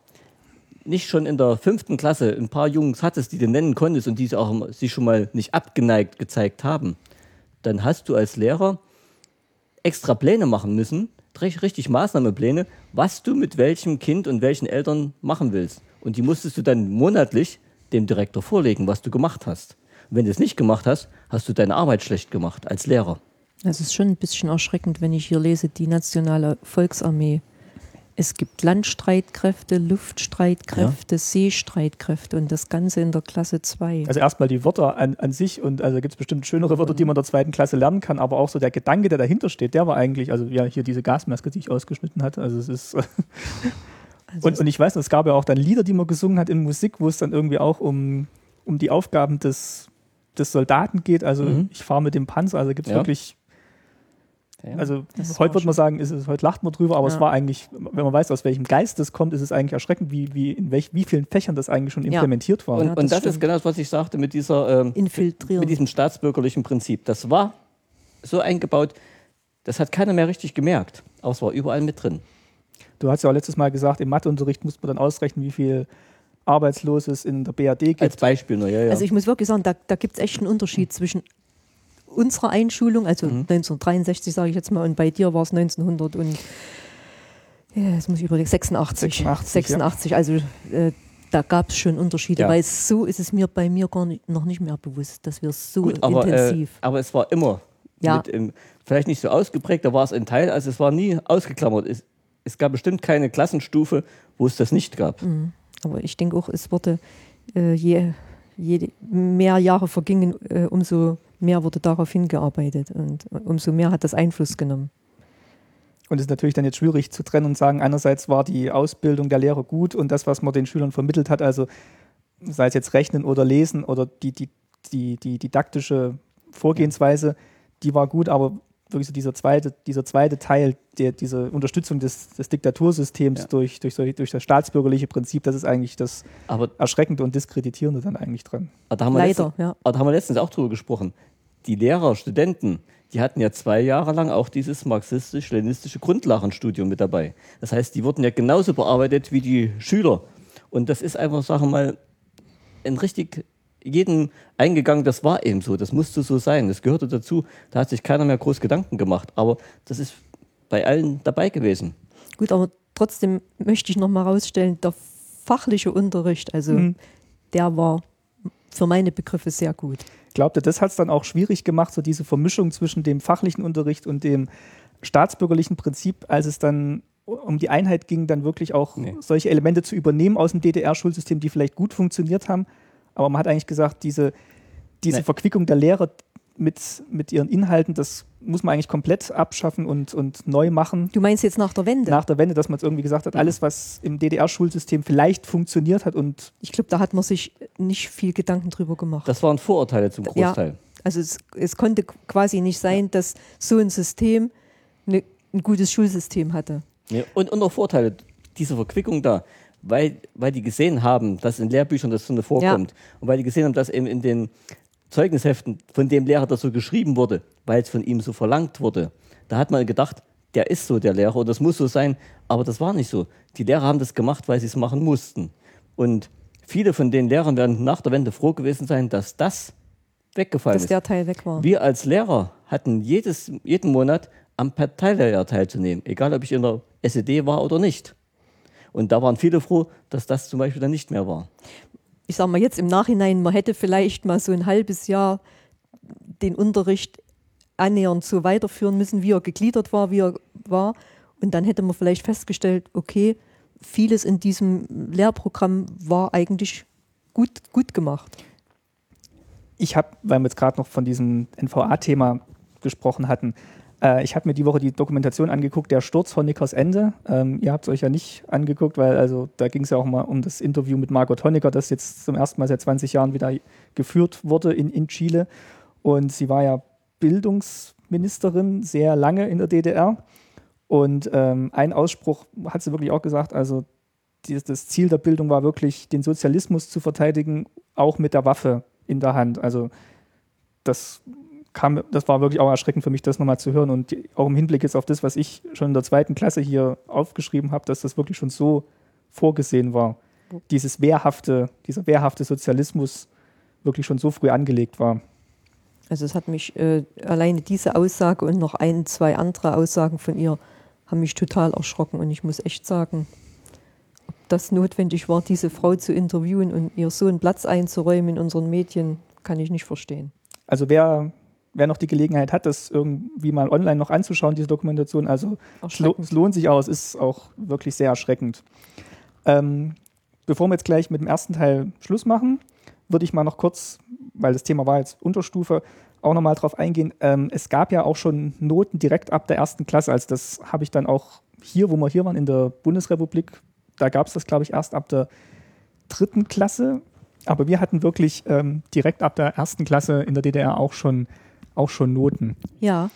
nicht schon in der fünften Klasse ein paar Jungs hattest, die du nennen konntest und die auch sich schon mal nicht abgeneigt gezeigt haben, dann hast du als Lehrer extra Pläne machen müssen, richtig Maßnahmepläne, was du mit welchem Kind und welchen Eltern machen willst. Und die musstest du dann monatlich dem Direktor vorlegen, was du gemacht hast. Und wenn du es nicht gemacht hast, hast du deine Arbeit schlecht gemacht als Lehrer. Es ist schon ein bisschen erschreckend, wenn ich hier lese, die nationale Volksarmee. Es gibt Landstreitkräfte, Luftstreitkräfte, ja. Seestreitkräfte und das Ganze in der Klasse 2. Also erstmal die Wörter an, an sich und also gibt es bestimmt schönere Wörter, die man in der zweiten Klasse lernen kann, aber auch so der Gedanke, der dahinter steht, der war eigentlich, also ja, hier diese Gasmaske, die ich ausgeschnitten hatte. Also es ist. also und, und ich weiß, es gab ja auch dann Lieder, die man gesungen hat in Musik, wo es dann irgendwie auch um, um die Aufgaben des, des Soldaten geht. Also mhm. ich fahre mit dem Panzer, also gibt es ja. wirklich ja, also heute würde man sagen, ist es, heute lacht man drüber, aber ja. es war eigentlich, wenn man weiß, aus welchem Geist das kommt, ist es eigentlich erschreckend, wie, wie in welch, wie vielen Fächern das eigentlich schon implementiert ja. war. Und, und das, das ist genau das, was ich sagte mit dieser ähm, mit diesem staatsbürgerlichen Prinzip. Das war so eingebaut, das hat keiner mehr richtig gemerkt, aber es war überall mit drin. Du hast ja auch letztes Mal gesagt, im Matheunterricht muss man dann ausrechnen, wie viel Arbeitsloses in der BRD gibt. Als Beispiel nur, ja, ja. Also ich muss wirklich sagen, da, da gibt es echt einen Unterschied zwischen unserer Einschulung, also mhm. 1963 sage ich jetzt mal, und bei dir war es 1900 und ja, jetzt muss ich überlegen, 86. 86, 86 ja. also äh, da gab es schon Unterschiede, ja. weil so ist es mir bei mir gar nicht, noch nicht mehr bewusst, dass wir so Gut, aber, äh, intensiv. Äh, aber es war immer ja. ähm, vielleicht nicht so ausgeprägt, da war es ein Teil, also es war nie ausgeklammert. Es, es gab bestimmt keine Klassenstufe, wo es das nicht gab. Mhm. Aber ich denke auch, es wurde äh, je, je mehr Jahre vergingen, äh, umso mehr wurde darauf hingearbeitet und umso mehr hat das Einfluss genommen. Und es ist natürlich dann jetzt schwierig zu trennen und sagen, einerseits war die Ausbildung der Lehrer gut und das, was man den Schülern vermittelt hat, also sei es jetzt Rechnen oder Lesen oder die, die, die, die didaktische Vorgehensweise, die war gut, aber wirklich so dieser zweite, dieser zweite Teil, der, diese Unterstützung des, des Diktatursystems ja. durch, durch, durch das staatsbürgerliche Prinzip, das ist eigentlich das aber Erschreckende und Diskreditierende dann eigentlich dran. Da Leider, letztens, ja. Aber da haben wir letztens auch drüber gesprochen. Die Lehrer, Studenten, die hatten ja zwei Jahre lang auch dieses marxistisch-leninistische Grundlagenstudium mit dabei. Das heißt, die wurden ja genauso bearbeitet wie die Schüler. Und das ist einfach, sagen wir mal, ein richtig jeden eingegangen, das war eben so, das musste so sein, das gehörte dazu, da hat sich keiner mehr groß Gedanken gemacht, aber das ist bei allen dabei gewesen. Gut, aber trotzdem möchte ich noch mal rausstellen, der fachliche Unterricht, also mhm. der war für meine Begriffe sehr gut. Glaubte, das hat es dann auch schwierig gemacht, so diese Vermischung zwischen dem fachlichen Unterricht und dem staatsbürgerlichen Prinzip, als es dann um die Einheit ging, dann wirklich auch nee. solche Elemente zu übernehmen aus dem DDR-Schulsystem, die vielleicht gut funktioniert haben, aber man hat eigentlich gesagt, diese, diese Verquickung der Lehrer, mit, mit ihren Inhalten, das muss man eigentlich komplett abschaffen und, und neu machen. Du meinst jetzt nach der Wende? Nach der Wende, dass man es irgendwie gesagt hat, alles, was im DDR-Schulsystem vielleicht funktioniert hat und ich glaube, da hat man sich nicht viel Gedanken drüber gemacht. Das waren Vorurteile zum Großteil. Ja, also es, es konnte quasi nicht sein, dass so ein System ne, ein gutes Schulsystem hatte. Ja, und, und auch Vorteile, diese Verquickung da, weil, weil die gesehen haben, dass in Lehrbüchern das so vorkommt und weil die gesehen haben, dass eben in den Zeugnisheften von dem Lehrer das so geschrieben wurde, weil es von ihm so verlangt wurde. Da hat man gedacht, der ist so der Lehrer und das muss so sein, aber das war nicht so. Die Lehrer haben das gemacht, weil sie es machen mussten. Und viele von den Lehrern werden nach der Wende froh gewesen sein, dass das weggefallen Dass ist. der Teil weg war. Wir als Lehrer hatten jedes, jeden Monat am Parteilehrjahr teilzunehmen, egal ob ich in der SED war oder nicht. Und da waren viele froh, dass das zum Beispiel dann nicht mehr war. ich sage mal jetzt im Nachhinein, man hätte vielleicht mal so ein halbes Jahr den Unterricht annähernd so weiterführen müssen, wie er gegliedert war, wie er war. Und dann hätte man vielleicht festgestellt, okay, vieles in diesem Lehrprogramm war eigentlich gut, gut gemacht. ich habe, weil wir jetzt gerade noch von diesem NVA-Thema gesprochen hatten, äh, ich habe mir die Woche die Dokumentation angeguckt, der Sturz von Nickers Ende. Ähm, ihr habt es euch ja nicht angeguckt, weil also da ging es ja auch mal um das Interview mit Margot Honecker, das jetzt zum ersten Mal seit 20 Jahren wieder geführt wurde in, in Chile. Und sie war ja Bildungsministerin sehr lange in der DDR. Und ähm, ein Ausspruch hat sie wirklich auch gesagt, also die, das Ziel der Bildung war wirklich, den Sozialismus zu verteidigen, auch mit der Waffe in der Hand. Also das kam, das war wirklich auch erschreckend für mich, das nochmal zu hören. Und auch im Hinblick jetzt auf das, was ich schon in der zweiten Klasse hier aufgeschrieben habe, dass das wirklich schon so vorgesehen war. Dieses wehrhafte, dieser wehrhafte Sozialismus wirklich schon so früh angelegt war. Also es hat mich äh, alleine diese Aussage und noch ein, zwei andere Aussagen von ihr haben mich total erschrocken und ich muss echt sagen, ob das notwendig war, diese Frau zu interviewen und ihr so einen Platz einzuräumen in unseren Medien, kann ich nicht verstehen. Also wer, wer noch die Gelegenheit hat, das irgendwie mal online noch anzuschauen, diese Dokumentation, also es, lo es lohnt sich auch, es ist auch wirklich sehr erschreckend. Ähm, bevor wir jetzt gleich mit dem ersten Teil Schluss machen, würde ich mal noch kurz, weil das Thema war jetzt Unterstufe, auch nochmal drauf eingehen. Ähm, es gab ja auch schon Noten direkt ab der ersten Klasse. Also das habe ich dann auch hier, wo wir hier waren, in der Bundesrepublik, da gab es das, glaube ich, erst ab der dritten Klasse. Aber wir hatten wirklich ähm, direkt ab der ersten Klasse in der DDR auch schon, auch schon Noten. Ja,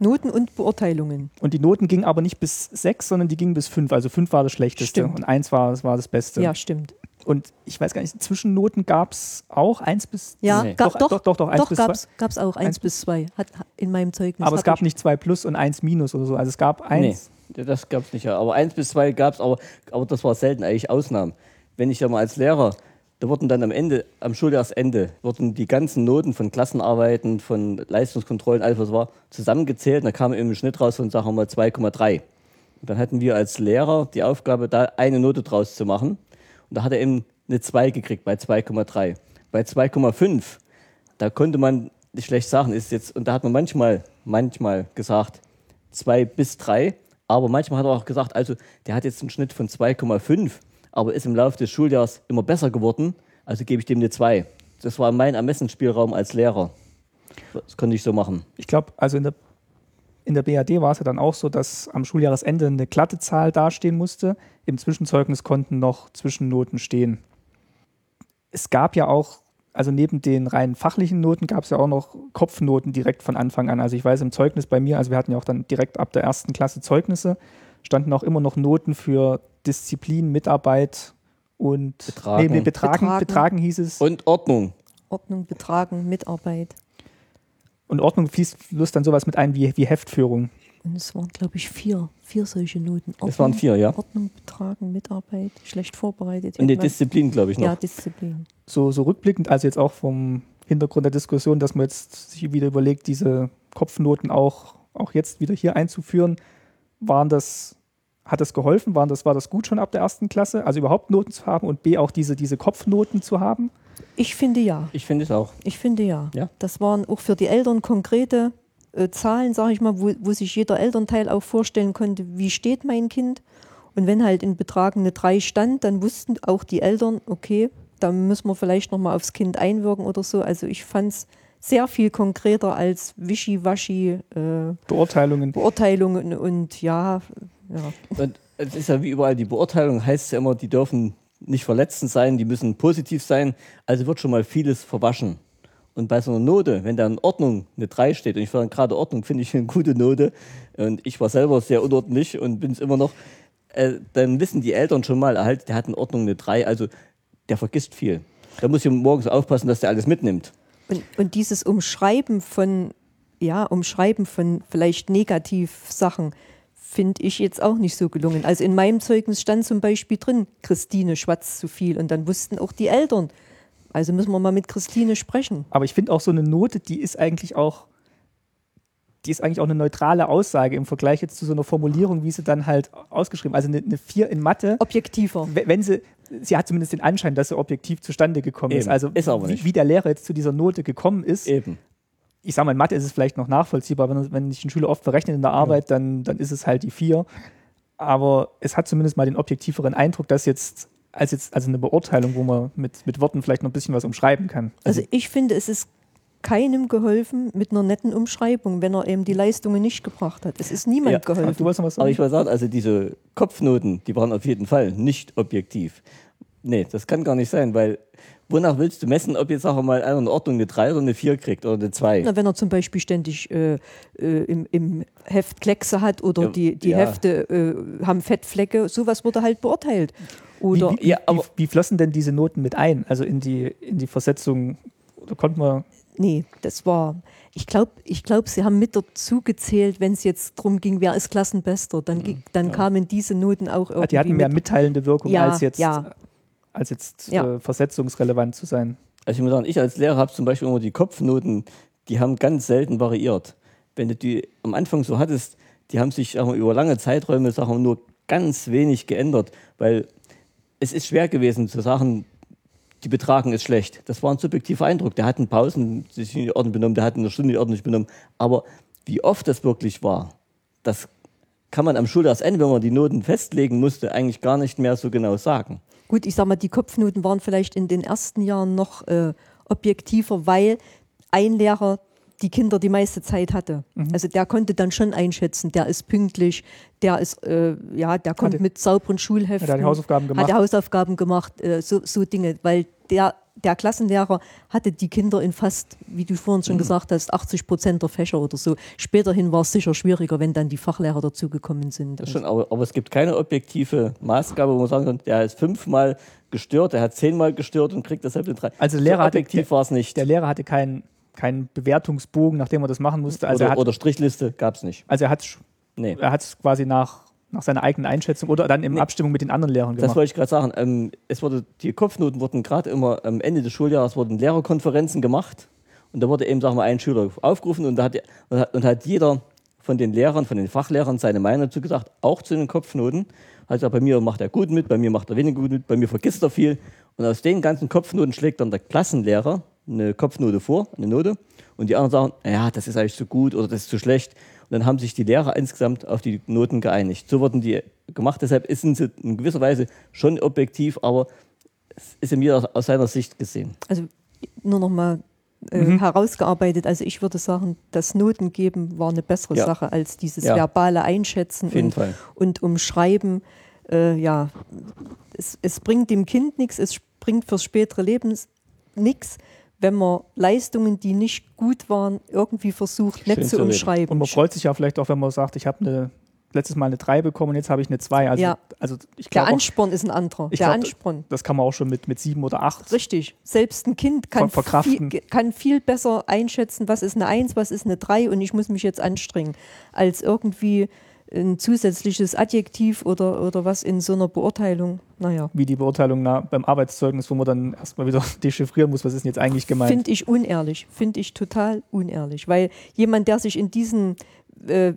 Noten und Beurteilungen. Und die Noten gingen aber nicht bis sechs, sondern die gingen bis fünf. Also fünf war das Schlechteste Stimmt. und eins war, das war das Beste. Ja, stimmt. Und ich weiß gar nicht, Zwischennoten gab es auch eins bis Ja, Nee. gab, Doch, doch, doch, doch, doch, eins doch bis gab's, gab's auch eins Eins bis zwei. Hat, in meinem Zeugnis. Aber es gab ich, nicht zwei plus und eins minus oder so. Also es gab eins. Nee, das gab es nicht. Ja. Aber eins bis zwei gab es, aber, aber das war selten, eigentlich Ausnahmen. Wenn ich ja mal als Lehrer, da wurden dann am Ende, am Schuljahresende, wurden die ganzen Noten von Klassenarbeiten, von Leistungskontrollen, alles was war, zusammengezählt. Und da kam eben ein Schnitt raus von, sagen wir mal, 2,3. Und dann hatten wir als Lehrer die Aufgabe, da eine Note draus zu machen. Und da hat er eben eine 2 gekriegt bei 2,3. Bei 2,5, da konnte man nicht schlecht sagen, ist jetzt, und da hat man manchmal, manchmal gesagt, 2 bis 3, aber manchmal hat er auch gesagt, also der hat jetzt einen Schnitt von 2,5, aber ist im Laufe des Schuljahres immer besser geworden, also gebe ich dem eine 2. Das war mein Ermessensspielraum als Lehrer. Das konnte ich so machen. Ich glaube, also in der, in der BAD war es ja dann auch so, dass am Schuljahresende eine glatte Zahl dastehen musste. Im Zwischenzeugnis konnten noch Zwischennoten stehen. Es gab ja auch, also neben den rein fachlichen Noten gab es ja auch noch Kopfnoten direkt von Anfang an. Also ich weiß im Zeugnis bei mir, also wir hatten ja auch dann direkt ab der ersten Klasse Zeugnisse, standen auch immer noch Noten für Disziplin, Mitarbeit und Betragen. Nee, nee, betragen, Betragen. betragen hieß es. Und Ordnung. Ordnung, Betragen, Mitarbeit. Und Ordnung fließt, fließt dann sowas mit ein wie, wie Heftführung. Und es waren, glaube ich, vier, vier solche Noten. Ordnung, Es waren vier, ja. Ordnung, Betragen, Mitarbeit, schlecht vorbereitet. Und die. Disziplin, glaube ich, noch. Ja, Disziplin. so, so rückblickend, also jetzt auch vom Hintergrund der Diskussion, dass man jetzt sich wieder überlegt, diese Kopfnoten auch, auch jetzt wieder hier einzuführen, waren das, hat das geholfen? Waren das, war das gut schon ab der ersten Klasse? Also überhaupt Noten zu haben und B auch diese, diese Kopfnoten zu haben? Ich finde ja. Ich finde es auch. Ich finde ja. Ja. Das waren auch für die Eltern konkrete äh, Zahlen, sage ich mal, wo, wo sich jeder Elternteil auch vorstellen konnte, wie steht mein Kind. Und wenn halt in Betragen eine 3 stand, dann wussten auch die Eltern, okay, da müssen wir vielleicht nochmal aufs Kind einwirken oder so. Also ich fand es sehr viel konkreter als Wischiwaschi äh, Beurteilungen. Beurteilungen und ja, ja. Und es ist ja wie überall die Beurteilung, heißt ja immer, die dürfen nicht verletzend sein, die müssen positiv sein. Also wird schon mal vieles verwaschen. Und bei so einer Note, wenn da in Ordnung eine 3 steht, und ich fand gerade Ordnung, finde ich eine gute Note, und ich war selber sehr unordentlich und bin es immer noch, äh, dann wissen die Eltern schon mal, halt, der hat in Ordnung eine 3, also der vergisst viel. Da muss ich morgens aufpassen, dass der alles mitnimmt. Und, und dieses Umschreiben von, ja, Umschreiben von vielleicht Negativsachen finde ich jetzt auch nicht so gelungen. Also in meinem Zeugnis stand zum Beispiel drin, Christine schwatzt zu viel und dann wussten auch die Eltern. Also müssen wir mal mit Christine sprechen. Aber ich finde auch so eine Note, die ist eigentlich auch, die ist eigentlich auch eine neutrale Aussage im Vergleich jetzt zu so einer Formulierung, wie sie dann halt ausgeschrieben. Also eine, eine 4 in Mathe. Objektiver. we- Wenn sie, sie hat zumindest den Anschein, dass sie objektiv zustande gekommen ist. Eben. Also Ist aber wie, nicht. wie der Lehrer jetzt zu dieser Note gekommen ist. Eben. Ich sage mal, in Mathe ist es vielleicht noch nachvollziehbar, wenn, wenn sich ein Schüler oft verrechnet in der Arbeit, dann, dann ist es halt die 4. Aber es hat zumindest mal den objektiveren Eindruck, dass jetzt als jetzt also eine Beurteilung, wo man mit, mit Worten vielleicht noch ein bisschen was umschreiben kann. Also ich finde, es ist keinem geholfen mit einer netten Umschreibung, wenn er eben die Leistungen nicht gebracht hat. Es ist niemand Ja. Ach, du geholfen. noch was Aber sagen? ich will sagen, also diese Kopfnoten, die waren auf jeden Fall nicht objektiv. Nee, das kann gar nicht sein, weil wonach willst du messen, ob jetzt, sagen wir mal, einer in Ordnung eine 3 oder eine 4 kriegt oder eine 2? Na, wenn er zum Beispiel ständig äh, äh, im, im Heft Kleckse hat oder Ja, die, die ja. Hefte äh, haben Fettflecke, sowas wurde halt beurteilt. Oder wie, wie, Ja, aber- wie, wie flossen denn diese Noten mit ein? Also in die, in die Versetzung, da konnte man, nee, das war, ich glaube, ich glaub, sie haben mit dazu gezählt, wenn es jetzt darum ging, wer ist Klassenbester, dann, ging- dann kamen diese Noten auch irgendwie Ah, die hatten mehr mit. mitteilende Wirkung, Ja, als jetzt, ja. als jetzt Ja. äh, versetzungsrelevant zu sein. Also ich muss sagen, ich als Lehrer habe zum Beispiel immer die Kopfnoten, die haben ganz selten variiert. Wenn du die am Anfang so hattest, die haben sich sagen wir, über lange Zeiträume sagen wir, nur ganz wenig geändert, weil es ist schwer gewesen zu sagen, die Betragen ist schlecht. Das war ein subjektiver Eindruck. Der hat in Pausen sich in die Ordnung benommen, der hat in der Stunde die Ordnung benommen. Aber wie oft das wirklich war, das kann man am Schuljahresende, wenn man die Noten festlegen musste, eigentlich gar nicht mehr so genau sagen. Gut, ich sag mal, die Kopfnoten waren vielleicht in den ersten Jahren noch äh, objektiver, weil ein Lehrer die Kinder die meiste Zeit hatte. Mhm. Also der konnte dann schon einschätzen, der ist pünktlich, der ist, äh, ja, der kommt Hatte- mit sauberen Schulheften. Hat er die Hausaufgaben gemacht? Hat er Hausaufgaben gemacht, äh, so, so Dinge, weil der, der Klassenlehrer hatte die Kinder in fast, wie du vorhin Mhm. schon gesagt hast, 80 Prozent der Fächer oder so. Späterhin war es sicher schwieriger, wenn dann die Fachlehrer dazugekommen sind. Das schon, aber, aber es gibt keine objektive Maßgabe, wo man sagen kann, der ist fünfmal gestört, der hat zehnmal gestört und kriegt deshalb eine drei. Also Lehrer so hatte- objektiv war es nicht. Der Lehrer hatte keinen keinen Bewertungsbogen, nachdem er das machen musste. Also oder, er hat oder Strichliste gab es nicht. also er hat Nee. er es quasi nach, nach seiner eigenen Einschätzung oder dann in Nee. Abstimmung mit den anderen Lehrern Das gemacht. wollte ich gerade sagen. Ähm, es wurde, die Kopfnoten wurden gerade immer am Ende des Schuljahres wurden Lehrerkonferenzen gemacht und da wurde eben, sagen wir, ein Schüler aufgerufen und da hat, und hat, und hat jeder von den Lehrern, von den Fachlehrern seine Meinung dazu gesagt, auch zu den Kopfnoten. Also bei mir macht er gut mit, bei mir macht er weniger gut mit, bei mir vergisst er viel. Und aus den ganzen Kopfnoten schlägt dann der Klassenlehrer eine Kopfnote vor, eine Note. Und die anderen sagen, ja, das ist eigentlich zu gut oder das ist zu schlecht. Und dann haben sich die Lehrer insgesamt auf die Noten geeinigt. So wurden die gemacht. Deshalb sind sie in gewisser Weise schon objektiv, aber es ist in mir aus, seiner Sicht gesehen. also nur noch mal äh, Mhm. herausgearbeitet. Also ich würde sagen, das Noten geben war eine bessere Ja. Sache als dieses Ja. verbale Einschätzen und, und Umschreiben. Äh, ja, es, es bringt dem Kind nichts, es bringt fürs spätere Leben nichts, wenn man Leistungen, die nicht gut waren, irgendwie versucht, nicht zu umschreiben. Und man freut sich ja vielleicht auch, wenn man sagt, ich habe eine letztes Mal eine 3 bekommen und jetzt habe ich eine 2. Also, Ja. also ich Der Ansporn ist ein anderer. Ich Der glaub, Ansporn. das kann man auch schon mit, mit 7 oder 8. Richtig. Selbst ein Kind kann Ver- verkraften. viel, kann viel besser einschätzen, was ist eine 1, was ist eine 3 und ich muss mich jetzt anstrengen, als irgendwie ein zusätzliches Adjektiv oder, oder was in so einer Beurteilung. Naja, Wie die Beurteilung na, beim Arbeitszeugnis, wo man dann erstmal wieder dechiffrieren muss, was ist denn jetzt eigentlich gemeint. finde ich unehrlich. Finde ich total unehrlich. Weil jemand, der sich in diesen äh,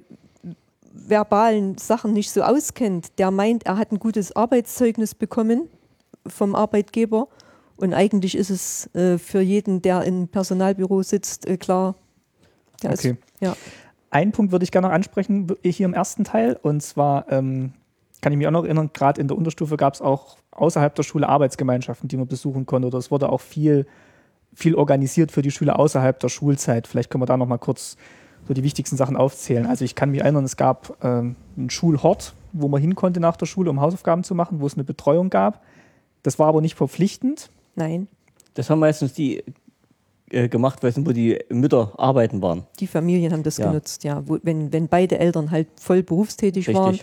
verbalen Sachen nicht so auskennt, der meint, er hat ein gutes Arbeitszeugnis bekommen vom Arbeitgeber. Und eigentlich ist es äh, für jeden, der im Personalbüro sitzt, äh, klar. Der Okay. Ist, ja. Einen Punkt würde ich gerne noch ansprechen, hier im ersten Teil. Und zwar ähm, kann ich mich auch noch erinnern, gerade in der Unterstufe gab es auch außerhalb der Schule Arbeitsgemeinschaften, die man besuchen konnte. Oder es wurde auch viel, viel organisiert für die Schüler außerhalb der Schulzeit. Vielleicht können wir da noch mal kurz so die wichtigsten Sachen aufzählen. Also ich kann mich erinnern, es gab ähm, einen Schulhort, wo man hin konnte nach der Schule, um Hausaufgaben zu machen, wo es eine Betreuung gab. Das war aber nicht verpflichtend. Nein, Das haben meistens die äh, gemacht, weil es wo die Mütter arbeiten waren. die Familien haben das Ja. genutzt, ja. Wo, wenn, wenn beide Eltern halt voll berufstätig Richtig. waren,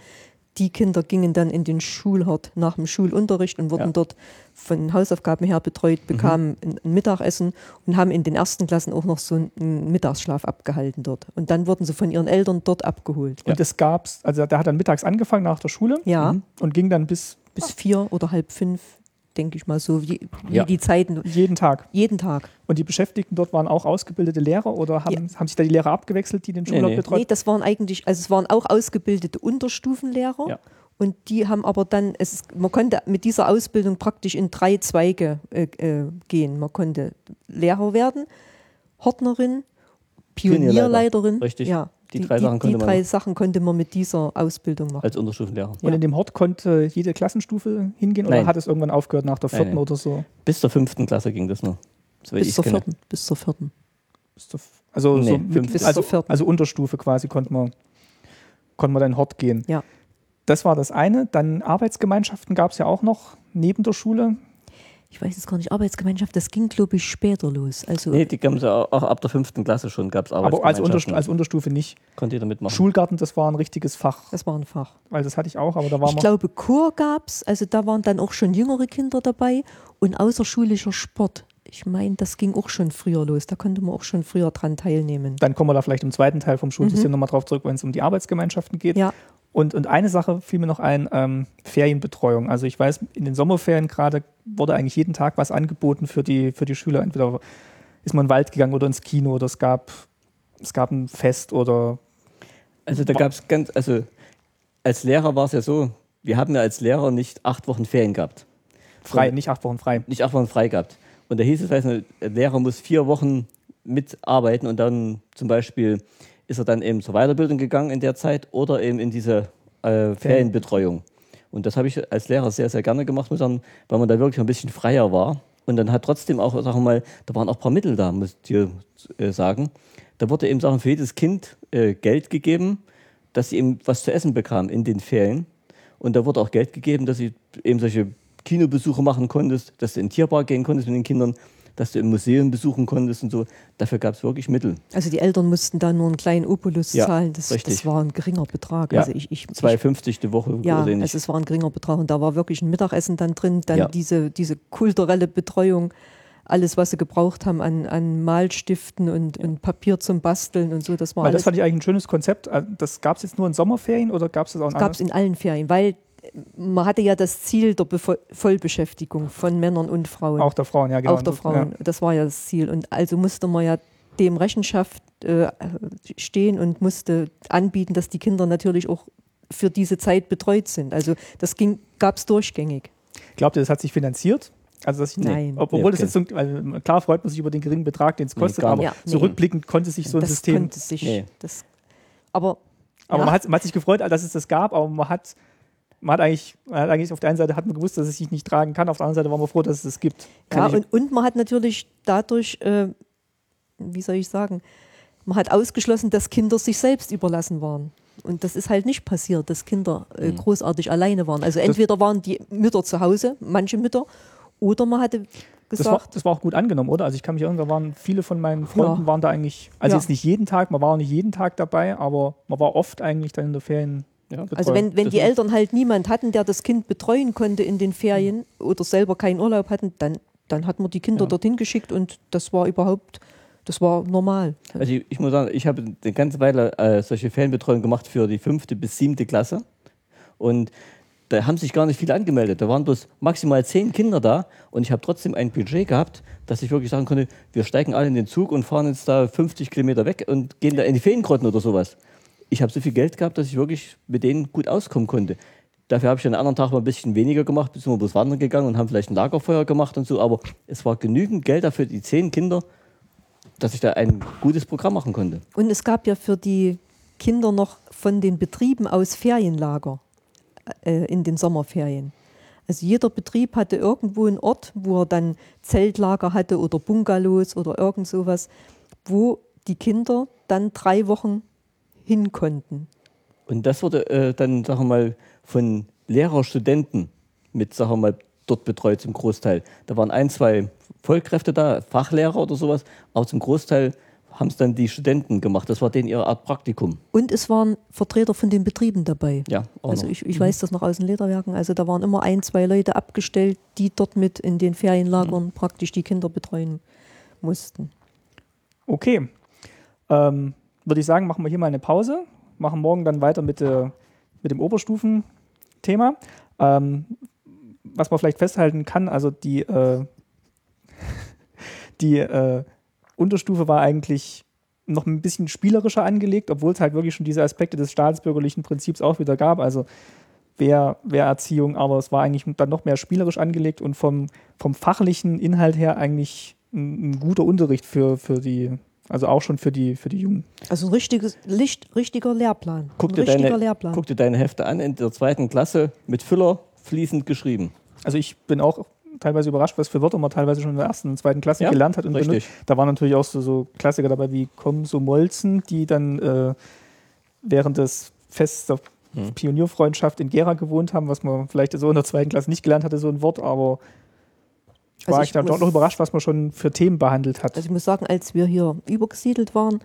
die Kinder gingen dann in den Schulhort nach dem Schulunterricht und wurden Ja. Mhm. dort von Hausaufgaben her betreut, bekamen ein, ein Mittagessen und haben in den ersten Klassen auch noch so einen, Mittagsschlaf abgehalten dort. Und dann wurden sie von ihren Eltern dort abgeholt. Und es gab's, also der hat dann mittags angefangen nach der Schule Ja, und ging dann bis bis vier oder halb fünf, denke ich mal so, wie, wie Ja. die Zeiten, jeden Tag. jeden Tag. Und die Beschäftigten dort waren auch ausgebildete Lehrer oder haben, haben sich da die Lehrer abgewechselt, die den Schulort nee. betreut? Nee, das waren eigentlich, also es waren auch ausgebildete Unterstufenlehrer. Ja. Und die haben aber dann, es man konnte mit dieser Ausbildung praktisch in drei Zweige äh, äh, gehen. Man konnte Lehrer werden, Hortnerin, Pionierleiterin. Richtig. Ja, Die drei Sachen die konnte man drei. Sachen konnte man mit dieser Ausbildung machen. als Unterstufenlehrer. Und in dem Hort konnte jede Klassenstufe hingehen oder Nein. hat es irgendwann aufgehört nach der Nein, vierten nein. oder so? Bis zur fünften Klasse ging das nur. So wie bis zur vierten. Bis zur vierten. Bis zur Also, Nee, so mit, bis also, zur vierten. also Unterstufe quasi konnte man, konnte man dann Hort gehen. Ja. Das war das eine. Dann Arbeitsgemeinschaften gab es ja auch noch neben der Schule. Ich weiß jetzt gar nicht, Arbeitsgemeinschaft, das ging, glaube ich, später los. Also Nee, die gab es auch, auch ab der fünften Klasse schon, gab es Aber als, Unterstu Arbeitsgemeinschaften. als Unterstufe nicht. Konnte jeder mitmachen. Schulgarten, das war ein richtiges Fach. das war ein Fach. Weil das hatte ich auch, aber da war Ich glaube, Chor gab es, also da waren dann auch schon jüngere Kinder dabei und außerschulischer Sport. Ich meine, das ging auch schon früher los. Da konnte man auch schon früher dran teilnehmen. Dann kommen wir da vielleicht im zweiten Teil vom Schulsystem nochmal drauf zurück, wenn es um die Arbeitsgemeinschaften geht. Mhm. Ja, Und, und eine Sache fiel mir noch ein, ähm, Ferienbetreuung. Also ich weiß, in den Sommerferien gerade wurde eigentlich jeden Tag was angeboten für die, für die Schüler. Entweder ist man in den Wald gegangen oder ins Kino oder es gab, es gab ein Fest oder Also da gab es ganz, also als Lehrer war es ja so, wir haben ja als Lehrer nicht acht Wochen Ferien gehabt. frei, nicht acht Wochen frei. Nicht acht Wochen frei gehabt. Und da hieß es, weiß nicht, der Lehrer muss vier Wochen mitarbeiten und dann zum Beispiel ist er dann eben zur Weiterbildung gegangen in der Zeit oder eben in diese äh, Ferienbetreuung. Und das habe ich als Lehrer sehr, sehr gerne gemacht, muss sagen, weil man da wirklich ein bisschen freier war. Und dann hat trotzdem auch, sagen wir mal, da waren auch ein paar Mittel da, muss ich dir äh, sagen. Da wurde eben sagen, für jedes Kind äh, Geld gegeben, dass sie eben was zu essen bekamen in den Ferien. Und da wurde auch Geld gegeben, dass sie eben solche Kinobesuche machen konntest, dass du in den Tierpark gehen konntest mit den Kindern, dass du im Museum besuchen konntest und so. Dafür gab es wirklich Mittel. also die Eltern mussten da nur einen kleinen Opulus Ja, zahlen. Das, das war ein geringer Betrag. Ja, Also ich, ich, ich, 2,50 die Woche ja, also es war ein geringer Betrag und da war wirklich ein Mittagessen dann drin, dann Ja. diese, diese kulturelle Betreuung, alles, was sie gebraucht haben an, an Malstiften und, und Papier zum Basteln und so, das war Weil das alles. fand ich eigentlich ein schönes Konzept. Also Das gab es jetzt nur in Sommerferien oder gab es das auch in Das gab es in allen Ferien, weil man hatte ja das Ziel der Befo Vollbeschäftigung von Männern und Frauen. Auch der Frauen, ja genau. auch der Frauen. Das war ja das Ziel. Und also musste man ja dem Rechenschaft äh, stehen und musste anbieten, dass die Kinder natürlich auch für diese Zeit betreut sind. Also das gab es durchgängig. Glaubt ihr, das hat sich finanziert? Also dass ich, Nein. Ob- Obwohl Nee, das jetzt so, also klar freut man sich über den geringen Betrag, den es Nee, kostet, gar aber. Ja, so nee. rückblickend konnte sich so ein das System. konnte sich. Nee. Das, aber Aber ja, man, hat, man hat sich gefreut, dass es das gab, aber man hat, man hat eigentlich, man hat eigentlich auf der einen Seite hat man gewusst, dass es sich nicht tragen kann, auf der anderen Seite war man froh, dass es das gibt. Kann ja, und, und man hat natürlich dadurch, äh, wie soll ich sagen, man hat ausgeschlossen, dass Kinder sich selbst überlassen waren. Und das ist halt nicht passiert, dass Kinder äh, Mhm. großartig alleine waren. Also entweder waren die Mütter zu Hause, manche Mütter, oder man hatte das, war, gesagt, das war auch gut angenommen, oder? Also ich kann mich erinnern, da waren viele von meinen Freunden Ja. waren da eigentlich, also Ja. jetzt nicht jeden Tag, man war auch nicht jeden Tag dabei, aber man war oft eigentlich dann in der Ferien. Ja. Also wenn, wenn die Eltern halt niemand hatten, der das Kind betreuen konnte in den Ferien oder selber keinen Urlaub hatten, dann, dann hat man die Kinder Ja. dorthin geschickt und das war überhaupt, das war normal. Also ich, ich muss sagen, ich habe eine ganze Weile äh, solche Ferienbetreuung gemacht für die fünfte bis siebte Klasse. Und da haben sich gar nicht viele angemeldet. Da waren bloß maximal zehn Kinder da und ich habe trotzdem ein Budget gehabt, dass ich wirklich sagen konnte, wir steigen alle in den Zug und fahren jetzt da 50 Kilometer weg und gehen da in die Feriengrotten oder sowas. Ich habe so viel Geld gehabt, dass ich wirklich mit denen gut auskommen konnte. Dafür habe ich dann einen anderen Tag mal ein bisschen weniger gemacht, bis wir bloß wandern gegangen und haben vielleicht ein Lagerfeuer gemacht und so. Aber es war genügend Geld dafür, die zehn Kinder, dass ich da ein gutes Programm machen konnte. Und es gab ja für die Kinder noch von den Betrieben aus Ferienlager äh, in den Sommerferien. Also jeder Betrieb hatte irgendwo einen Ort, wo er dann Zeltlager hatte oder Bungalows oder irgend sowas, wo die Kinder dann drei Wochen hin konnten. Und das wurde äh, dann, sagen wir mal, von Lehrer, Studenten mit, sagen wir mal, dort betreut zum Großteil. Da waren ein, zwei Vollkräfte da, Fachlehrer oder sowas, aber zum Großteil haben es dann die Studenten gemacht. Das war denen ihre Art Praktikum. Und es waren Vertreter von den Betrieben dabei. Ja, auch Also noch. ich, ich weiß das noch aus den Lederwerken. Also da waren immer ein, zwei Leute abgestellt, die dort mit in den Ferienlagern praktisch die Kinder betreuen mussten. Okay. Ähm, Würde ich sagen, machen wir hier mal eine Pause. Machen morgen dann weiter mit, äh, mit dem Oberstufenthema. Ähm, was man vielleicht festhalten kann, also die, äh, die äh, Unterstufe war eigentlich noch ein bisschen spielerischer angelegt, obwohl es halt wirklich schon diese Aspekte des staatsbürgerlichen Prinzips auch wieder gab. Also Wehr, Wehrerziehung, aber es war eigentlich dann noch mehr spielerisch angelegt und vom, vom fachlichen Inhalt her eigentlich ein, ein guter Unterricht für, für die, also auch schon für die, für die Jungen. Also ein richtiges, Licht, richtiger Lehrplan. Guck ein dir, richtiger deine, Lehrplan. guck dir deine Hefte an, in der zweiten Klasse mit Füller fließend geschrieben. Also ich bin auch teilweise überrascht, was für Wörter man teilweise schon in der ersten und zweiten Klasse Ja, gelernt hat. Und richtig. benutzt. Da waren natürlich auch so, so Klassiker dabei wie Komm so Molzen, die dann äh, während des Fests der Hm. Pionierfreundschaft in Gera gewohnt haben, was man vielleicht so in der zweiten Klasse nicht gelernt hatte, so ein Wort, aber war Also ich, ich dann doch noch überrascht, was man schon für Themen behandelt hat. Also ich muss sagen, als wir hier übergesiedelt waren,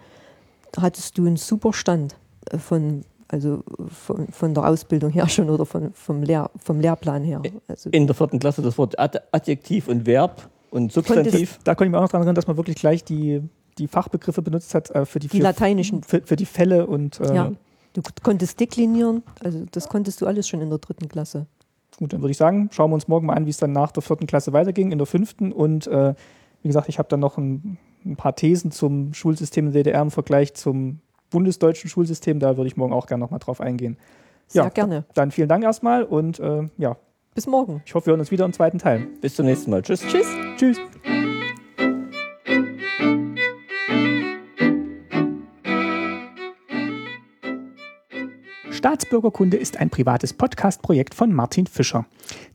hattest du einen super Stand äh, von, also von, von der Ausbildung her schon oder von, vom, Lehr, vom Lehrplan her. Also In der vierten Klasse das Wort Ad Adjektiv und Verb und Substantiv. da konnte ich mich auch noch daran erinnern, dass man wirklich gleich die, die Fachbegriffe benutzt hat äh, für die, Die für, lateinischen. für, für die Fälle und äh, ja, du konntest deklinieren, also das konntest du alles schon in der dritten Klasse. Gut, dann würde ich sagen, schauen wir uns morgen mal an, wie es dann nach der vierten Klasse weiterging, in der fünften. Und äh, wie gesagt, ich habe dann noch ein, ein paar Thesen zum Schulsystem in der DDR im Vergleich zum bundesdeutschen Schulsystem. Da würde ich morgen auch gerne nochmal drauf eingehen. Sehr Ja. gerne. Dann vielen Dank erstmal und äh, ja, Bis morgen. ich hoffe, wir hören uns wieder im zweiten Teil. Bis zum nächsten Mal. Tschüss. Tschüss. Tschüss. Staatsbürgerkunde ist ein privates Podcast-Projekt von Martin Fischer.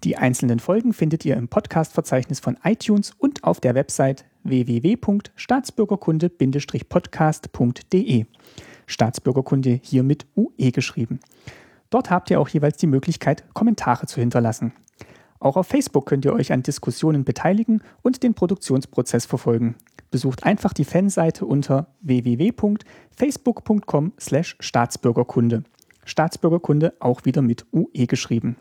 Die einzelnen Folgen findet ihr im Podcast-Verzeichnis von iTunes und auf der Website www.staatsbürgerkunde-podcast.de. Staatsbürgerkunde hier mit UE geschrieben. Dort habt ihr auch jeweils die Möglichkeit, Kommentare zu hinterlassen. Auch auf Facebook könnt ihr euch an Diskussionen beteiligen und den Produktionsprozess verfolgen. Besucht einfach die Fanseite unter www.facebook.com/staatsbürgerkunde. Staatsbürgerkunde auch wieder mit UE geschrieben.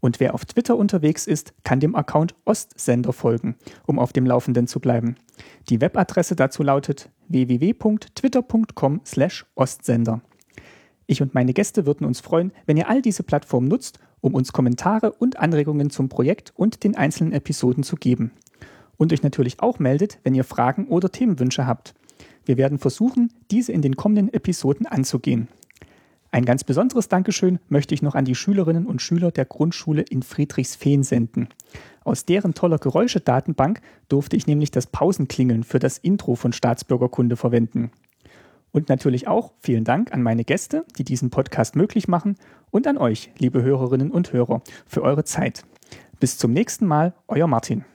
Und wer auf Twitter unterwegs ist, kann dem Account Ostsender folgen, um auf dem Laufenden zu bleiben. Die Webadresse dazu lautet www.twitter.com/ostsender. Ich und meine Gäste würden uns freuen, wenn ihr all diese Plattformen nutzt, um uns Kommentare und Anregungen zum Projekt und den einzelnen Episoden zu geben. Und euch natürlich auch meldet, wenn ihr Fragen oder Themenwünsche habt. Wir werden versuchen, diese in den kommenden Episoden anzugehen. Ein ganz besonderes Dankeschön möchte ich noch an die Schülerinnen und Schüler der Grundschule in Friedrichsfehn senden. Aus deren toller Geräuschedatenbank durfte ich nämlich das Pausenklingeln für das Intro von Staatsbürgerkunde verwenden. Und natürlich auch vielen Dank an meine Gäste, die diesen Podcast möglich machen und an euch, liebe Hörerinnen und Hörer, für eure Zeit. Bis zum nächsten Mal, euer Martin.